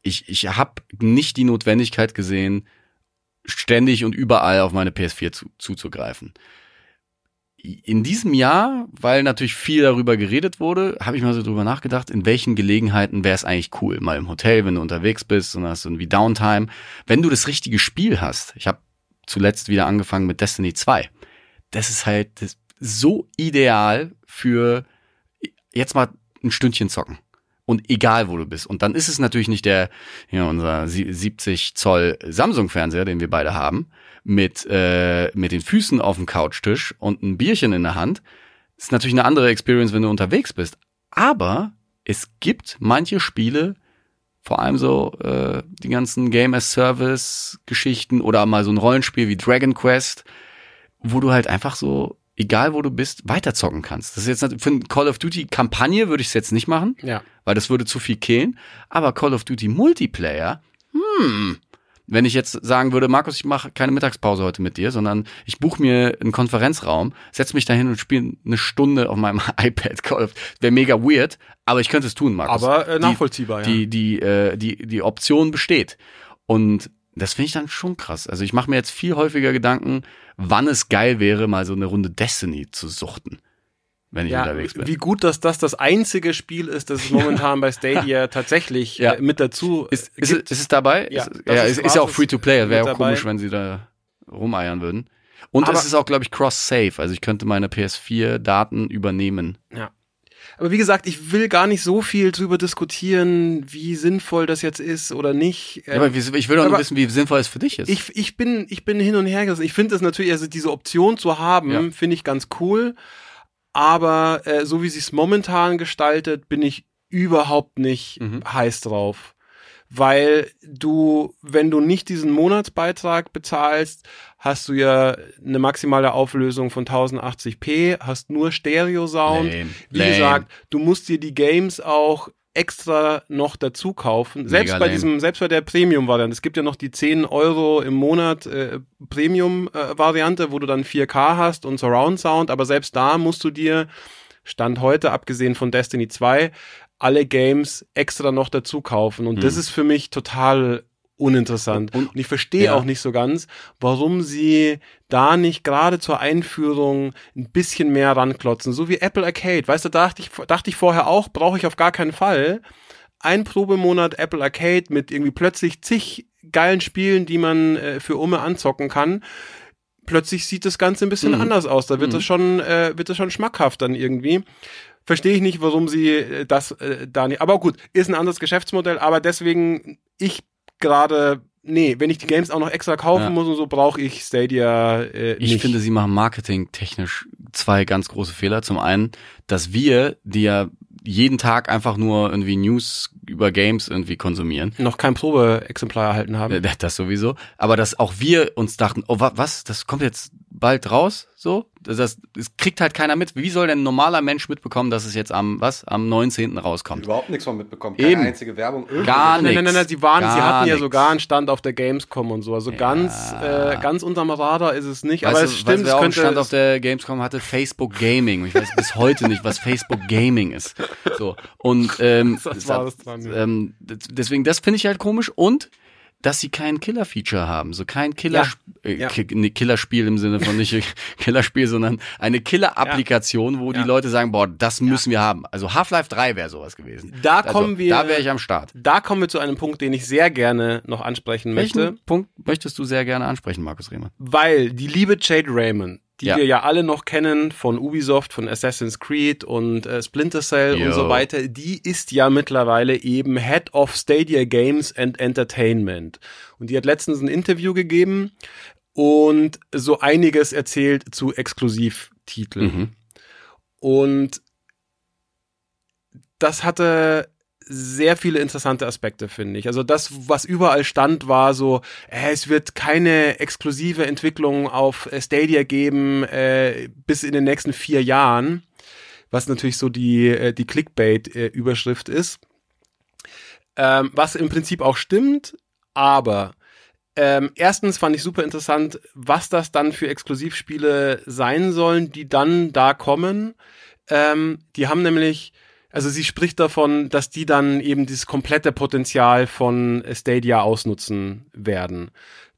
ich ich habe nicht die Notwendigkeit gesehen, ständig und überall auf meine PS4 zu, zuzugreifen in diesem Jahr, weil natürlich viel darüber geredet wurde, habe ich mal so drüber nachgedacht, in welchen Gelegenheiten wäre es eigentlich cool. Mal im Hotel, wenn du unterwegs bist und hast irgendwie Downtime. Wenn du das richtige Spiel hast. Ich habe zuletzt wieder angefangen mit Destiny 2. Das ist halt so ideal für jetzt mal ein Stündchen zocken. Und egal, wo du bist. Und dann ist es natürlich nicht der, ja, unser sie- 70 Zoll Samsung-Fernseher, den wir beide haben, mit, äh, mit den Füßen auf dem Couchtisch und ein Bierchen in der Hand. ist natürlich eine andere Experience, wenn du unterwegs bist. Aber es gibt manche Spiele, vor allem so äh, die ganzen Game as Service Geschichten oder mal so ein Rollenspiel wie Dragon Quest, wo du halt einfach so, egal wo du bist, weiterzocken kannst. Das ist jetzt für eine Call of Duty Kampagne würde ich es jetzt nicht machen, Ja. weil das würde zu viel killen. Aber Call of Duty Multiplayer, hm, wenn ich jetzt sagen würde, Markus, ich mache keine Mittagspause heute mit dir, sondern ich buche mir einen Konferenzraum, setze mich dahin und spiele eine Stunde auf meinem iPad Call of Wäre mega weird, aber ich könnte es tun, Markus. Aber äh, Die- nachvollziehbar, ja. die, die, äh, die, die Option besteht. Und das finde ich dann schon krass. Also ich mache mir jetzt viel häufiger Gedanken, wann es geil wäre, mal so eine Runde Destiny zu suchten, wenn ich ja, unterwegs bin. wie gut, dass das das einzige Spiel ist, das es momentan bei Stadia tatsächlich Ja. äh, mit dazu ist, äh, ist, gibt. es- ist es dabei? Ja, ist, ja, ist ist, ist ja auch Free-to-Play. Wäre dabei. komisch, wenn sie da rumeiern würden. Und Aber- es ist auch, glaube ich, cross-save. Also ich könnte meine PS4-Daten übernehmen. Ja. Aber wie gesagt, ich will gar nicht so viel drüber diskutieren, wie sinnvoll das jetzt ist oder nicht. Ja, aber wie- ich will doch nur wissen, wie sinnvoll es für dich ist. Ich, ich bin, ich bin hin und her gerissen. Ich finde es natürlich, also diese Option zu haben, Ja. finde ich ganz cool. Aber äh, so wie sie es momentan gestaltet, bin ich überhaupt nicht Mhm. heiß drauf. Weil du, wenn du nicht diesen Monatsbeitrag bezahlst, hast du ja eine maximale Auflösung von 1080p, hast nur Stereo-Sound. Wie Lame. gesagt, du musst dir die Games auch extra noch dazu kaufen. Selbst Mega bei lame. diesem, selbst bei der Premium-Variante. Es gibt ja noch die 10 Euro im Monat äh, Premium-Variante, wo du dann 4K hast und Surround Sound, aber selbst da musst du dir, Stand heute, abgesehen von Destiny 2, alle Games extra noch dazu kaufen. Und das Hm. ist für mich total uninteressant. Und- Und, ich verstehe ja. auch nicht so ganz, warum sie da nicht gerade zur Einführung ein bisschen mehr ranklotzen. So wie Apple Arcade. Weißt du, dachte ich, dachte ich vorher auch, brauche ich auf gar keinen Fall. Ein Probemonat Apple Arcade mit irgendwie plötzlich zig geilen Spielen, die man äh, für Umme anzocken kann. Plötzlich sieht das Ganze ein bisschen Mhm. anders aus. Da wird Mhm. das schon, äh, wird das schon schmackhaft dann irgendwie. Verstehe ich nicht, warum sie äh, das äh, da nicht. Aber gut, ist ein anderes Geschäftsmodell, aber deswegen, ich gerade, nee, wenn ich die Games auch noch extra kaufen Ja. muss und so, brauche ich Stadia äh, Ich nicht. finde, sie machen marketingtechnisch zwei ganz große Fehler. Zum einen, dass wir, die ja jeden Tag einfach nur irgendwie News über Games irgendwie konsumieren, noch kein Probeexemplar erhalten haben. das sowieso, aber dass auch wir uns dachten, oh wa was, das kommt jetzt bald raus, so. Das, das, das kriegt halt keiner mit. Wie soll denn ein normaler Mensch mitbekommen, dass es jetzt am, was, am 19. rauskommt? Überhaupt nichts von mitbekommen. Keine Eben. einzige Werbung. Gar Nein, nichts. nein, nein, nein, sie waren, sie Gar hatten ja nix. sogar einen Stand auf der Gamescom und so. Also ganz, äh, ganz unterm Radar ist es nicht. Weißt aber du, es stimmt, weißt du, wer es auch einen könnte. Stand auf der Gamescom hatte? Facebook Gaming. Ich weiß bis heute nicht, was Facebook Gaming ist. So. Und ähm, Das war das dran, ja. ähm, deswegen, das finde ich halt komisch. Und dass sie kein Killer-Feature haben, so kein Killer, Ja, äh, ja. Killerspiel im Sinne von nicht Killerspiel, sondern eine Killer-Applikation, wo Ja. die Leute sagen, boah, das müssen wir haben. Also Half-Life 3 wäre sowas gewesen. Da also, kommen wir- Da wäre ich am Start. da kommen wir zu einem Punkt, den ich sehr gerne noch ansprechen möchte. Welchen Punkt möchtest du sehr gerne ansprechen, Markus Rehmer? Weil die liebe Jade Raymond, die Ja. wir ja alle noch kennen von Ubisoft, von Assassin's Creed und äh, Splinter Cell Yo. und so weiter, die ist ja mittlerweile eben Head of Stadia Games and Entertainment. Und die hat letztens ein Interview gegeben und so einiges erzählt zu Exklusivtiteln. Mhm. Und das hatte sehr viele interessante Aspekte, finde ich. Also das, was überall stand, war so, äh, es wird keine exklusive Entwicklung auf äh, Stadia geben äh, bis in den nächsten vier Jahren, was natürlich so die, äh, die Clickbait-Überschrift ist. Ähm, was im Prinzip auch stimmt, aber ähm, erstens fand ich super interessant, was das dann für Exklusivspiele sein sollen, die dann da kommen. Ähm, die haben nämlich, also sie spricht davon, dass die dann eben dieses komplette Potenzial von Stadia ausnutzen werden.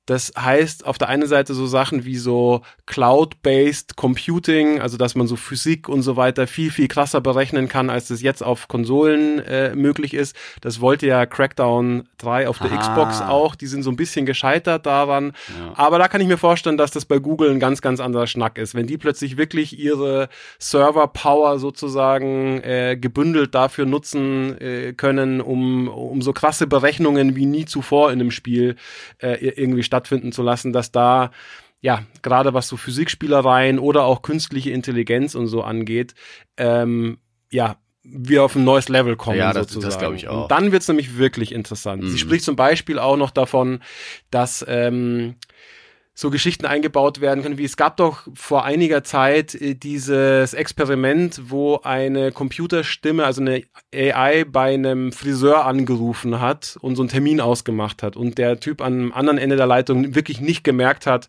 Das heißt, auf der einen Seite so Sachen wie so Cloud-based Computing, also dass man so Physik und so weiter viel, viel krasser berechnen kann, als das jetzt auf Konsolen äh, möglich ist. Das wollte ja Crackdown 3 auf der Ah. Xbox auch. Die sind so ein bisschen gescheitert daran. Ja. Aber da kann ich mir vorstellen, dass das bei Google ein ganz, ganz anderer Schnack ist. Wenn die plötzlich wirklich ihre Server-Power sozusagen äh, gebündelt dafür nutzen äh, können, um, um so krasse Berechnungen wie nie zuvor in einem Spiel äh, irgendwie stattfinden zu lassen, dass da ja, gerade was so Physikspielereien oder auch künstliche Intelligenz und so angeht, ähm, ja, wir auf ein neues Level kommen Ja, das- das sozusagen. glaub ich auch. Und dann wird's nämlich wirklich interessant. Mhm. Sie spricht zum Beispiel auch noch davon, dass ähm, so Geschichten eingebaut werden können, wie es gab doch vor einiger Zeit äh, dieses Experiment, wo eine Computerstimme, also eine AI bei einem Friseur angerufen hat und so einen Termin ausgemacht hat und der Typ am anderen Ende der Leitung wirklich nicht gemerkt hat,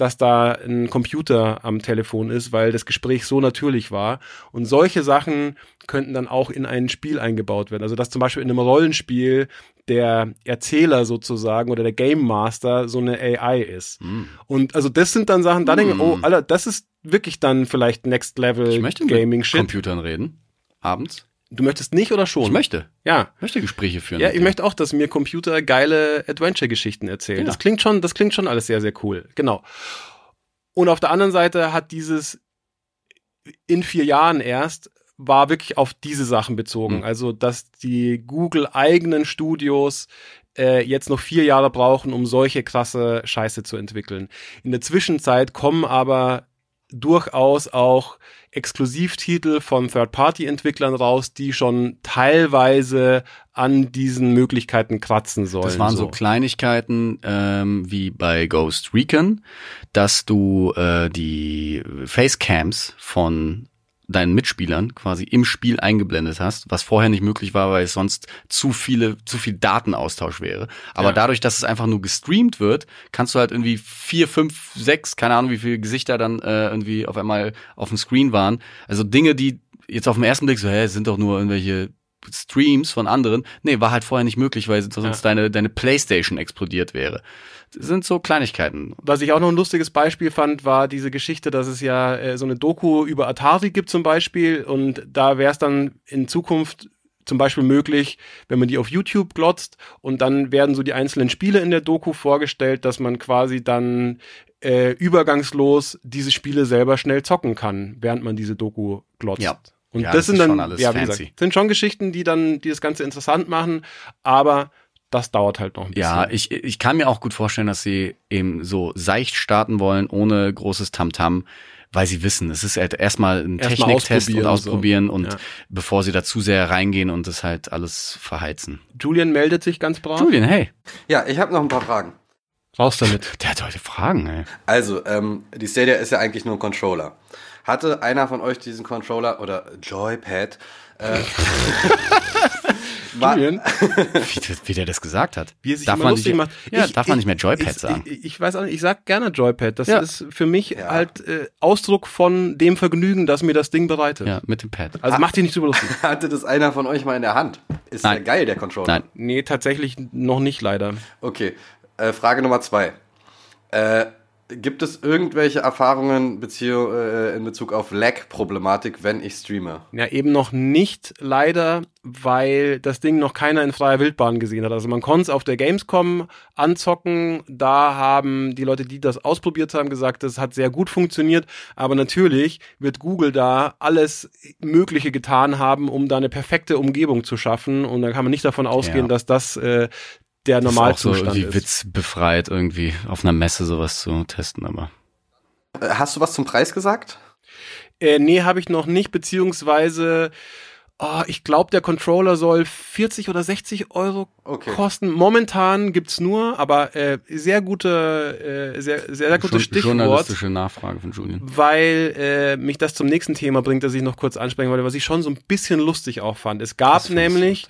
dass da ein Computer am Telefon ist, weil das Gespräch so natürlich war. Und solche Sachen könnten dann auch in ein Spiel eingebaut werden. Also dass zum Beispiel in einem Rollenspiel der Erzähler sozusagen oder der Game Master so eine AI ist. Hm. Und also das sind dann Sachen, da denke ich, Mm. oh, Alter, das ist wirklich dann vielleicht Next Level Ich möchte Gaming mit Shit. Computern reden. Abends. Du möchtest nicht oder schon? Ich möchte. Ja. Ich möchte Gespräche führen. Ja, ich möchte auch, dass mir Computer geile Adventure-Geschichten erzählen. Ja. Das klingt schon, das klingt schon alles sehr, sehr cool. Genau. Und auf der anderen Seite hat dieses in vier Jahren erst war wirklich auf diese Sachen bezogen. Mhm. Also, dass die Google eigenen Studios äh, jetzt noch vier Jahre brauchen, um solche krasse Scheiße zu entwickeln. In der Zwischenzeit kommen aber durchaus auch Exklusivtitel von Third-Party-Entwicklern raus, die schon teilweise an diesen Möglichkeiten kratzen sollen. Das waren so, Kleinigkeiten ähm, wie bei Ghost Recon, dass du äh, die Facecams von deinen Mitspielern quasi im Spiel eingeblendet hast, was vorher nicht möglich war, weil es sonst zu viele, zu viel Datenaustausch wäre. Aber Ja. dadurch, dass es einfach nur gestreamt wird, kannst du halt irgendwie vier, fünf, sechs, keine Ahnung, wie viele Gesichter dann äh, irgendwie auf einmal auf dem Screen waren. Also Dinge, die jetzt auf den ersten Blick so, hä, sind doch nur irgendwelche Streams von anderen. Nee, war halt vorher nicht möglich, weil sonst Ja. deine, deine Playstation explodiert wäre. Das sind so Kleinigkeiten. Was ich auch noch ein lustiges Beispiel fand, war diese Geschichte, dass es ja äh, so eine Doku über Atari gibt zum Beispiel und da wäre es dann in Zukunft zum Beispiel möglich, wenn man die auf YouTube glotzt und dann werden so die einzelnen Spiele in der Doku vorgestellt, dass man quasi dann äh, übergangslos diese Spiele selber schnell zocken kann, während man diese Doku glotzt. Ja. Und Ja, das, das sind ist dann, schon alles ja, wie fancy. gesagt, sind schon Geschichten, die dann, die das Ganze interessant machen, aber das dauert halt noch ein bisschen. Ja, ich, ich kann mir auch gut vorstellen, dass sie eben so seicht starten wollen, ohne großes Tamtam, weil sie wissen, es ist halt erstmal ein Erstmal Techniktest und ausprobieren, ausprobieren so. und Ja. bevor sie da zu sehr reingehen und das halt alles verheizen. Julian meldet sich ganz brav. Julian, hey. Ja, ich habe noch ein paar Fragen. Raus damit. Der hat heute Fragen, ey. Also, ähm, die Stadia ist ja eigentlich nur ein Controller. Hatte einer von euch diesen Controller oder Joypad? Äh, Julian, Wie, der- wie der das gesagt hat. wie er sich darf man lustig nicht, macht. Ja, Ich- darf man ich- nicht mehr Joypad ich, sagen. Ich, ich weiß auch nicht, ich sag gerne Joypad. Das Ja. ist für mich Ja. halt äh, Ausdruck von dem Vergnügen, das mir das Ding bereitet. Ja, mit dem Pad. Also mach dich nicht drüber lustig. hatte das einer von euch mal in der Hand? Ist Nein. der geil, der Controller? Nein. Nee, tatsächlich noch nicht leider. Okay, äh, Frage Nummer zwei. Äh, gibt es irgendwelche Erfahrungen äh, in Bezug auf Lag-Problematik, wenn ich streame? Ja, eben noch nicht, leider, weil das Ding noch keiner in freier Wildbahn gesehen hat. Also man konnte es auf der Gamescom anzocken. Da haben die Leute, die das ausprobiert haben, gesagt, das hat sehr gut funktioniert. Aber natürlich wird Google da alles Mögliche getan haben, um da eine perfekte Umgebung zu schaffen. Und dann kann man nicht davon ausgehen, Ja. dass das äh, der Das ist auch so Normalzustand irgendwie ist. witzbefreit, irgendwie auf einer Messe sowas zu testen, aber. Äh, hast du was zum Preis gesagt? Äh, nee, habe ich noch nicht, beziehungsweise oh, ich glaube, der Controller soll 40 oder 60 Euro Okay. kosten. Momentan gibt's nur, aber äh, sehr gute, äh, sehr, sehr, sehr gutes Schon- Stichwort. Journalistische Nachfrage von Julian. Weil äh, mich das zum nächsten Thema bringt, das ich noch kurz ansprechen wollte, was ich schon so ein bisschen lustig auch fand. Es gab nämlich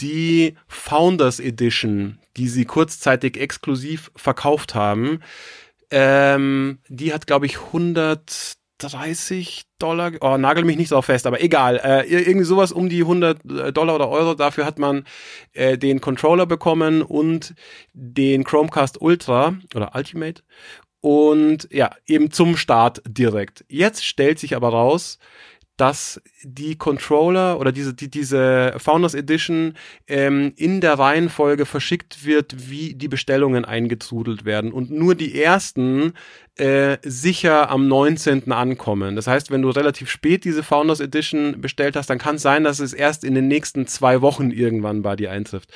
die Founders Edition, die sie kurzzeitig exklusiv verkauft haben. Ähm, die hat, glaube ich, 130 Dollar, oh, nagel mich nicht so fest, aber egal, äh, ir- irgendwie sowas um die 100 Dollar oder Euro. Dafür hat man äh, den Controller bekommen und den Chromecast Ultra oder Ultimate und ja, eben zum Start direkt. Jetzt stellt sich aber raus, dass die Controller oder diese, die, diese Founders Edition ähm, in der Reihenfolge verschickt wird, wie die Bestellungen eingetrudelt werden und nur die ersten äh, sicher am 19. ankommen. Das heißt, wenn du relativ spät diese Founders Edition bestellt hast, dann kann es sein, dass es erst in den nächsten zwei Wochen irgendwann bei dir eintrifft.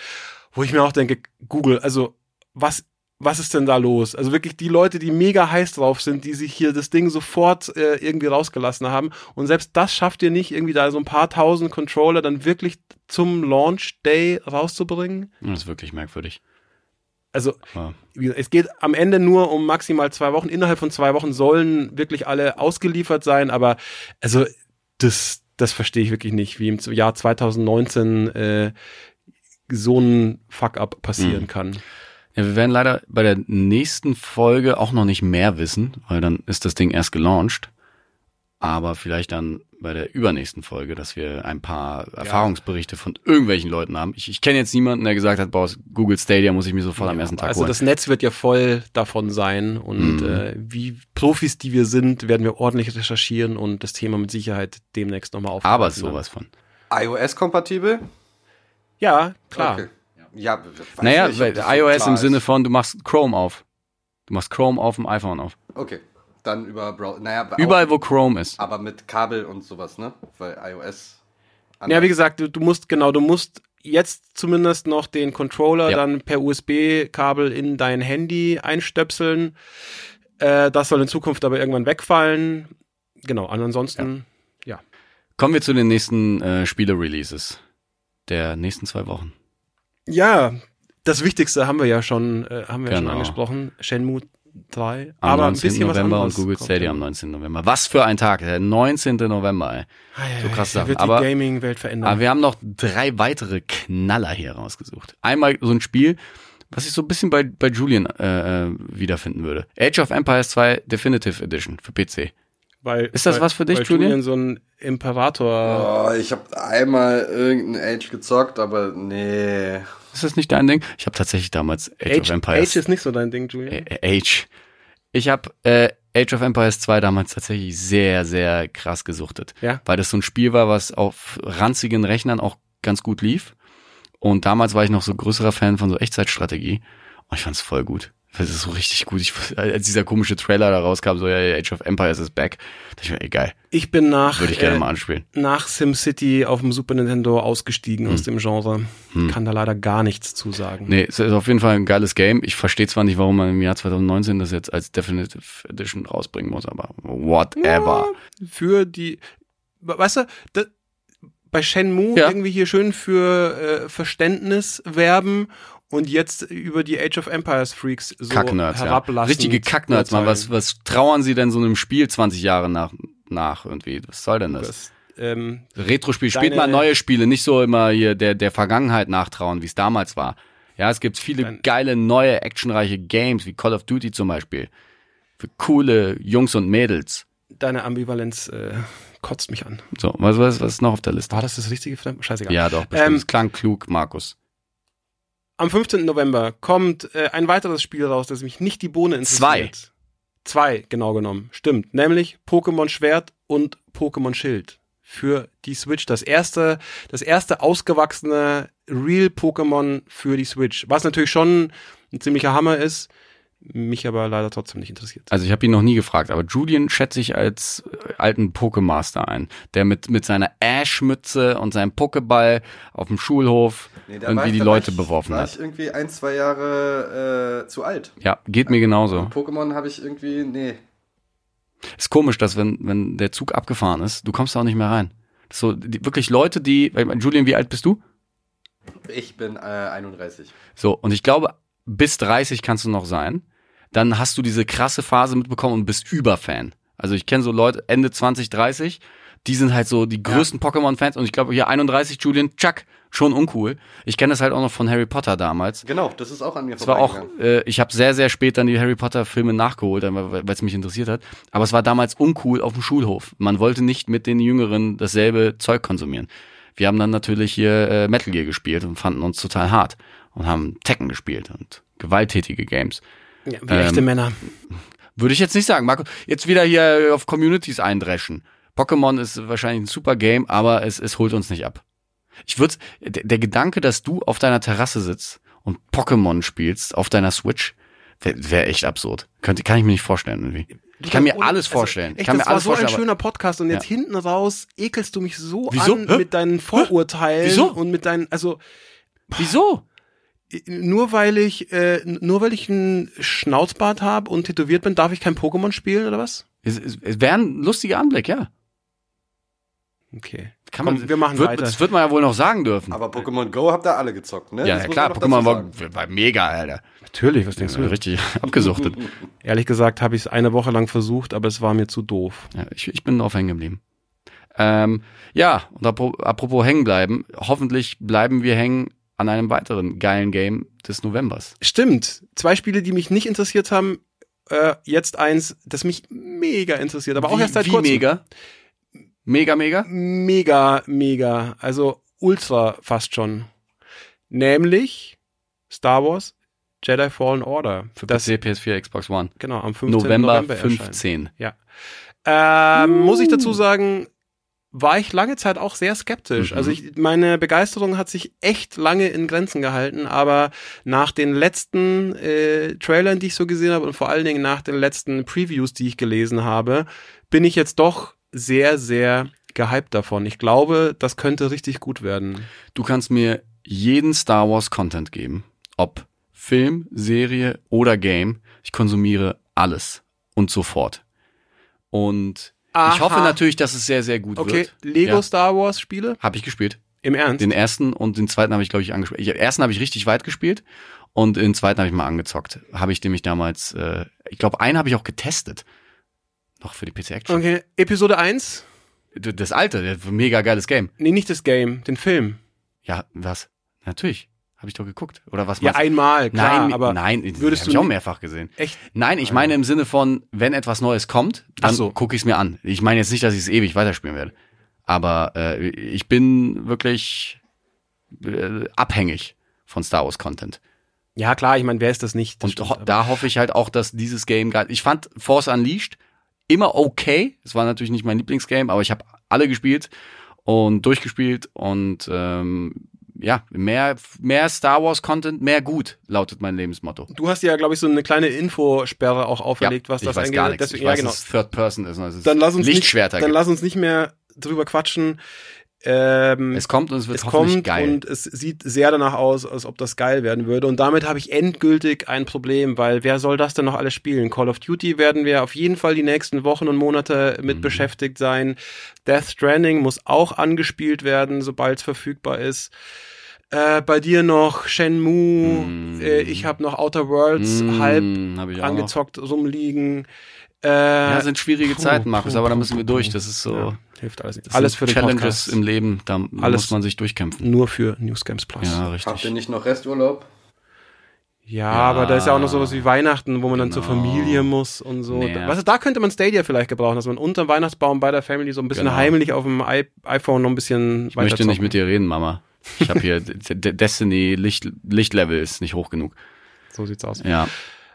Wo ich mir auch denke, Google, also was was ist denn da los? Also wirklich die Leute, die mega heiß drauf sind, die sich hier das Ding sofort äh, irgendwie rausgelassen haben. Und selbst das schafft ihr nicht, irgendwie da so ein paar tausend Controller dann wirklich zum Launch Day rauszubringen. Das ist wirklich merkwürdig. Also gesagt, es geht am Ende nur um maximal zwei Wochen. Innerhalb von zwei Wochen sollen wirklich alle ausgeliefert sein. Aber also das, das verstehe ich wirklich nicht, wie im Jahr 2019 äh, so ein Fuck-up passieren Mhm. kann. Ja, wir werden leider bei der nächsten Folge auch noch nicht mehr wissen, weil dann ist das Ding erst gelauncht. Aber vielleicht dann bei der übernächsten Folge, dass wir ein paar Erfahrungsberichte von irgendwelchen Leuten haben. Ich, ich kenne jetzt niemanden, der gesagt hat, boah, Google Stadia muss ich mir sofort am ersten Tag also holen. das Netz wird ja voll davon sein und Mhm. äh, wie Profis, die wir sind, werden wir ordentlich recherchieren und das Thema mit Sicherheit demnächst nochmal aufgreifen. Aber sowas von. iOS-kompatibel? Ja, klar. Okay. Ja, Naja, nicht, iOS im ist. Sinne von, du machst Chrome auf. Du machst Chrome auf dem iPhone auf. Okay, dann über Browser. Naja, auch- Überall, wo Chrome ist. aber mit Kabel und sowas, ne? Weil iOS. Ja, wie gesagt, du, du musst, genau, du musst jetzt zumindest noch den Controller Ja. dann per USB-Kabel in dein Handy einstöpseln. Äh, das soll in Zukunft aber irgendwann wegfallen. Genau, ansonsten, ja. Kommen wir zu den nächsten äh, Spiele-Releases der nächsten zwei Wochen. Ja, das Wichtigste haben wir ja schon, äh, haben wir ja schon Genau. angesprochen. Shenmue 3. Am aber ein 19. bisschen was November und Google Stadia am 19. November. Was für ein Tag, der 19. November, ey. Ah, ja, So krass Sachen. wird die Aber- Gaming-Welt verändern. Aber wir haben noch drei weitere Knaller hier rausgesucht. Einmal so ein Spiel, was ich so ein bisschen bei, bei Julian äh, äh, wiederfinden würde. Age of Empires 2 Definitive Edition für PC. Weil, Ist das weil, was für dich, weil Julian? so ein Imperator. Oh, ich habe einmal irgendein Age gezockt, aber nee. Ist das nicht dein Ding? Ich habe tatsächlich damals Age, of Age, Empires Age ist nicht so dein Ding, Julian. Age. Ich habe äh, Age of Empires 2 damals tatsächlich sehr, sehr krass gesuchtet. Ja. Weil das so ein Spiel war, was auf ranzigen Rechnern auch ganz gut lief. Und damals war ich noch so größerer Fan von so Echtzeitstrategie. Und ich fand's voll gut. Das ist so richtig gut. Ich, als dieser komische Trailer da rauskam, so ja, Age of Empires is back, dachte ich mir, ey, geil, Ich bin nach, würde ich gerne äh, mal anspielen. nach SimCity auf dem Super Nintendo ausgestiegen Hm. aus dem Genre. Kann da leider gar nichts zu sagen. Nee, es ist auf jeden Fall ein geiles Game. Ich verstehe zwar nicht, warum man im Jahr 2019 das jetzt als Definitive Edition rausbringen muss, aber whatever. Für die, weißt du, da, bei Shenmue Ja. irgendwie hier schön für äh, Verständnis werben und jetzt über die Age of Empires Freaks so Kacknerds, ja. herablassen. Richtige Kacknerds, man. Was, was trauern sie denn so einem Spiel 20 Jahre nach, nach irgendwie? Was soll denn das? Das, ähm, Retro-Spiel, spielt mal neue Spiele, nicht so immer hier der, der Vergangenheit nachtrauen, wie es damals war. Ja, es gibt viele geile, neue, actionreiche Games, wie Call of Duty zum Beispiel. Für coole Jungs und Mädels. deine Ambivalenz äh, kotzt mich an. So, was, was, was ist noch auf der Liste? War das das richtige Fremd? Scheißegal. Ja, doch, bestimmt. Ähm, Es klang klug, Markus. Am 15. November kommt äh, ein weiteres Spiel raus, das mich nicht die Bohne interessiert. Zwei, genau genommen. Stimmt. Nämlich Pokémon Schwert und Pokémon Schild. Für die Switch. Das erste, das erste ausgewachsene Real Pokémon für die Switch. Was natürlich schon ein ziemlicher Hammer ist, mich aber leider trotzdem nicht interessiert. Also ich habe ihn noch nie gefragt, aber Julian schätze ich als äh, alten Pokémaster ein, der mit, mit seiner Ash-Mütze und seinem Pokéball auf dem Schulhof Nee, da war irgendwie ich- die da war Leute ich, beworfen war hat. ich irgendwie ein, zwei Jahre äh, zu alt. Ja, geht mir genauso. Pokémon habe ich irgendwie, nee. Ist komisch, dass wenn, wenn der Zug abgefahren ist, du kommst da auch nicht mehr rein. So, die, wirklich Leute, die, Julian, wie alt bist du? Ich bin äh, 31. So, und ich glaube, bis 30 kannst du noch sein. Dann hast du diese krasse Phase mitbekommen und bist Überfan. Also ich kenne so Leute, Ende 20, 30, die sind halt so die größten Pokémon-Fans und ich glaube, hier 31, Julian, tschack, schon uncool. Ich kenne das halt auch noch von Harry Potter damals. Genau, das ist auch an mir Es war auch, äh, ich habe sehr, sehr spät dann die Harry Potter Filme nachgeholt, weil es mich interessiert hat. Aber es war damals uncool auf dem Schulhof. Man wollte nicht mit den Jüngeren dasselbe Zeug konsumieren. Wir haben dann natürlich hier äh, Metal Gear gespielt und fanden uns total hart und haben Tekken gespielt und gewalttätige Games. Ja, wie Ähm, echte Männer. Würde ich jetzt nicht sagen. Marco, jetzt wieder hier auf Communities eindreschen. Pokémon ist wahrscheinlich ein super Game, aber es, es holt uns nicht ab. Ich würde, der, der Gedanke, dass du auf deiner Terrasse sitzt und Pokémon spielst auf deiner Switch, wäre wär echt absurd. Könnte, kann ich mir nicht vorstellen irgendwie. Ich kann mir alles also, vorstellen. ich Echt, kann das mir alles war so ein schöner Podcast und jetzt Ja. hinten raus ekelst du mich so Wieso? an Hä? mit deinen Vorurteilen Wieso? und mit deinen, also Wieso? Nur weil ich äh, nur weil ich einen Schnauzbart habe und tätowiert bin, darf ich kein Pokémon spielen oder was? Es, es, es wäre ein lustiger Anblick, ja. Okay. Kann Komm, man, wir machen wird, weiter. Das wird man ja wohl noch sagen dürfen. Aber Pokémon Go habt ihr alle gezockt, ne? ja, ja klar, Pokémon war, war mega, Alter. Natürlich, was denkst Ja, richtig abgesuchtet. Ehrlich gesagt habe ich es eine Woche lang versucht, aber es war mir zu doof. Ja, ich, ich bin drauf hängen geblieben. Ähm, ja, und apro- apropos hängen bleiben, hoffentlich bleiben wir hängen an einem weiteren geilen Game des Novembers. Stimmt. Zwei Spiele, die mich nicht interessiert haben, äh, jetzt eins, das mich mega interessiert, aber auch wie, erst seit wie kurzem. mega? Mega, mega? Mega, mega. Also ultra fast schon. Nämlich Star Wars Jedi Fallen Order. Für das, PC, PS4, Xbox One. genau, am 15. November, November, erscheint. 15. Ähm, Muss ich dazu sagen, war ich lange Zeit auch sehr skeptisch. Mhm. Also ich, meine Begeisterung hat sich echt lange in Grenzen gehalten, aber nach den letzten äh, Trailern, die ich so gesehen habe und vor allen Dingen nach den letzten Previews, die ich gelesen habe, bin ich jetzt doch sehr, sehr gehypt davon. Ich glaube, das könnte richtig gut werden. Du kannst mir jeden Star Wars Content geben. Ob Film, Serie oder Game. Ich konsumiere alles. Und sofort. Und Aha. ich hoffe natürlich, dass es sehr, sehr gut Okay, wird. Lego Ja. Star Wars Spiele? Habe ich gespielt. Im Ernst? Den ersten und den zweiten habe ich, glaube ich, angespielt. Den ersten habe ich richtig weit gespielt und den zweiten habe ich mal angezockt. Habe ich nämlich damals, äh, ich glaube, einen habe ich auch getestet. Noch für die PC Action. Okay, Episode 1? D- Das alte, mega geiles Game. Nee, nicht das Game, den Film. Ja, was? Natürlich. Habe ich doch geguckt. Oder was Ja, meinst du? einmal, klar, nein, aber nein, würdest ich du auch nie- mehrfach gesehen. echt Nein, ich meine im Sinne von, wenn etwas Neues kommt, dann Ach so. gucke ich es mir an. Ich meine jetzt nicht, dass ich es ewig weiterspielen werde. Aber äh, ich bin wirklich äh, abhängig von Star Wars Content. Ja, klar, ich meine, wer ist das nicht? Das Und stimmt, ho da hoffe ich halt auch, dass dieses Game geil. Ich fand Force Unleashed immer okay. Es war natürlich nicht mein Lieblingsgame, aber ich habe alle gespielt und durchgespielt und ähm, ja, mehr, mehr Star Wars Content, mehr gut, lautet mein Lebensmotto. Du hast ja, glaube ich, so eine kleine Infosperre auch auferlegt, was ich das angeht. gar nichts. Deswegen, ich weiß, ja, genau. Third Person ist. es Dann lass uns Lichtschwerter nicht, dann lass uns nicht mehr drüber quatschen. Ähm, Es kommt und es wird es hoffentlich kommt geil. und es sieht sehr danach aus, als ob das geil werden würde. Und damit habe ich endgültig ein Problem, weil wer soll das denn noch alles spielen? Call of Duty werden wir auf jeden Fall die nächsten Wochen und Monate mit Mhm. beschäftigt sein. Death Stranding muss auch angespielt werden, sobald es verfügbar ist. Äh, bei dir noch Shenmue. Mm. Äh, ich habe noch Outer Worlds Mm, halb hab angezockt rumliegen. Äh, Ja, sind schwierige puh, Zeiten, Markus, puh, aber da müssen wir durch. Das ist so. Ja, hilft alles nicht. das Alles sind für den Challenges Podcast. im Leben, da Alles- muss man sich durchkämpfen. Nur für News Games Plus. Ja, Habt ihr richtig. nicht noch Resturlaub? Ja, aber da ist ja auch noch sowas wie Weihnachten, wo man dann zur Genau. Familie muss und so. Nee. Du, da könnte man Stadia vielleicht gebrauchen, dass man unter dem Weihnachtsbaum bei der Family so ein bisschen Genau. heimlich auf dem I iPhone noch ein bisschen Ich möchte nicht mit dir reden, Mama. Ich habe hier Destiny Licht, Lichtlevel ist nicht hoch genug. So sieht's aus. Ja.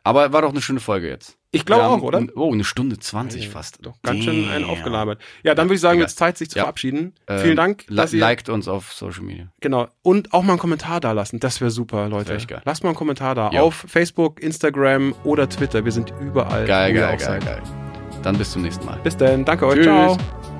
Aber war doch eine schöne Folge jetzt. Ich glaube auch, oder? Oh, eine Stunde 20 fast. Doch ganz schön einen Damn. aufgelabert. Ja, dann würde ich sagen, Egal. jetzt Zeit, sich zu Ja. verabschieden. Ähm, Vielen Dank, li- dass ihr, Liked uns auf Social Media. genau, und auch mal einen Kommentar da lassen. Das wäre super, Leute. wär echt geil. Lasst mal einen Kommentar da. Jo. Auf Facebook, Instagram oder Twitter. Wir sind überall. Geil, geil, geil, geil. Dann bis zum nächsten Mal. Bis dann. Danke euch. Tschüss. Ciao.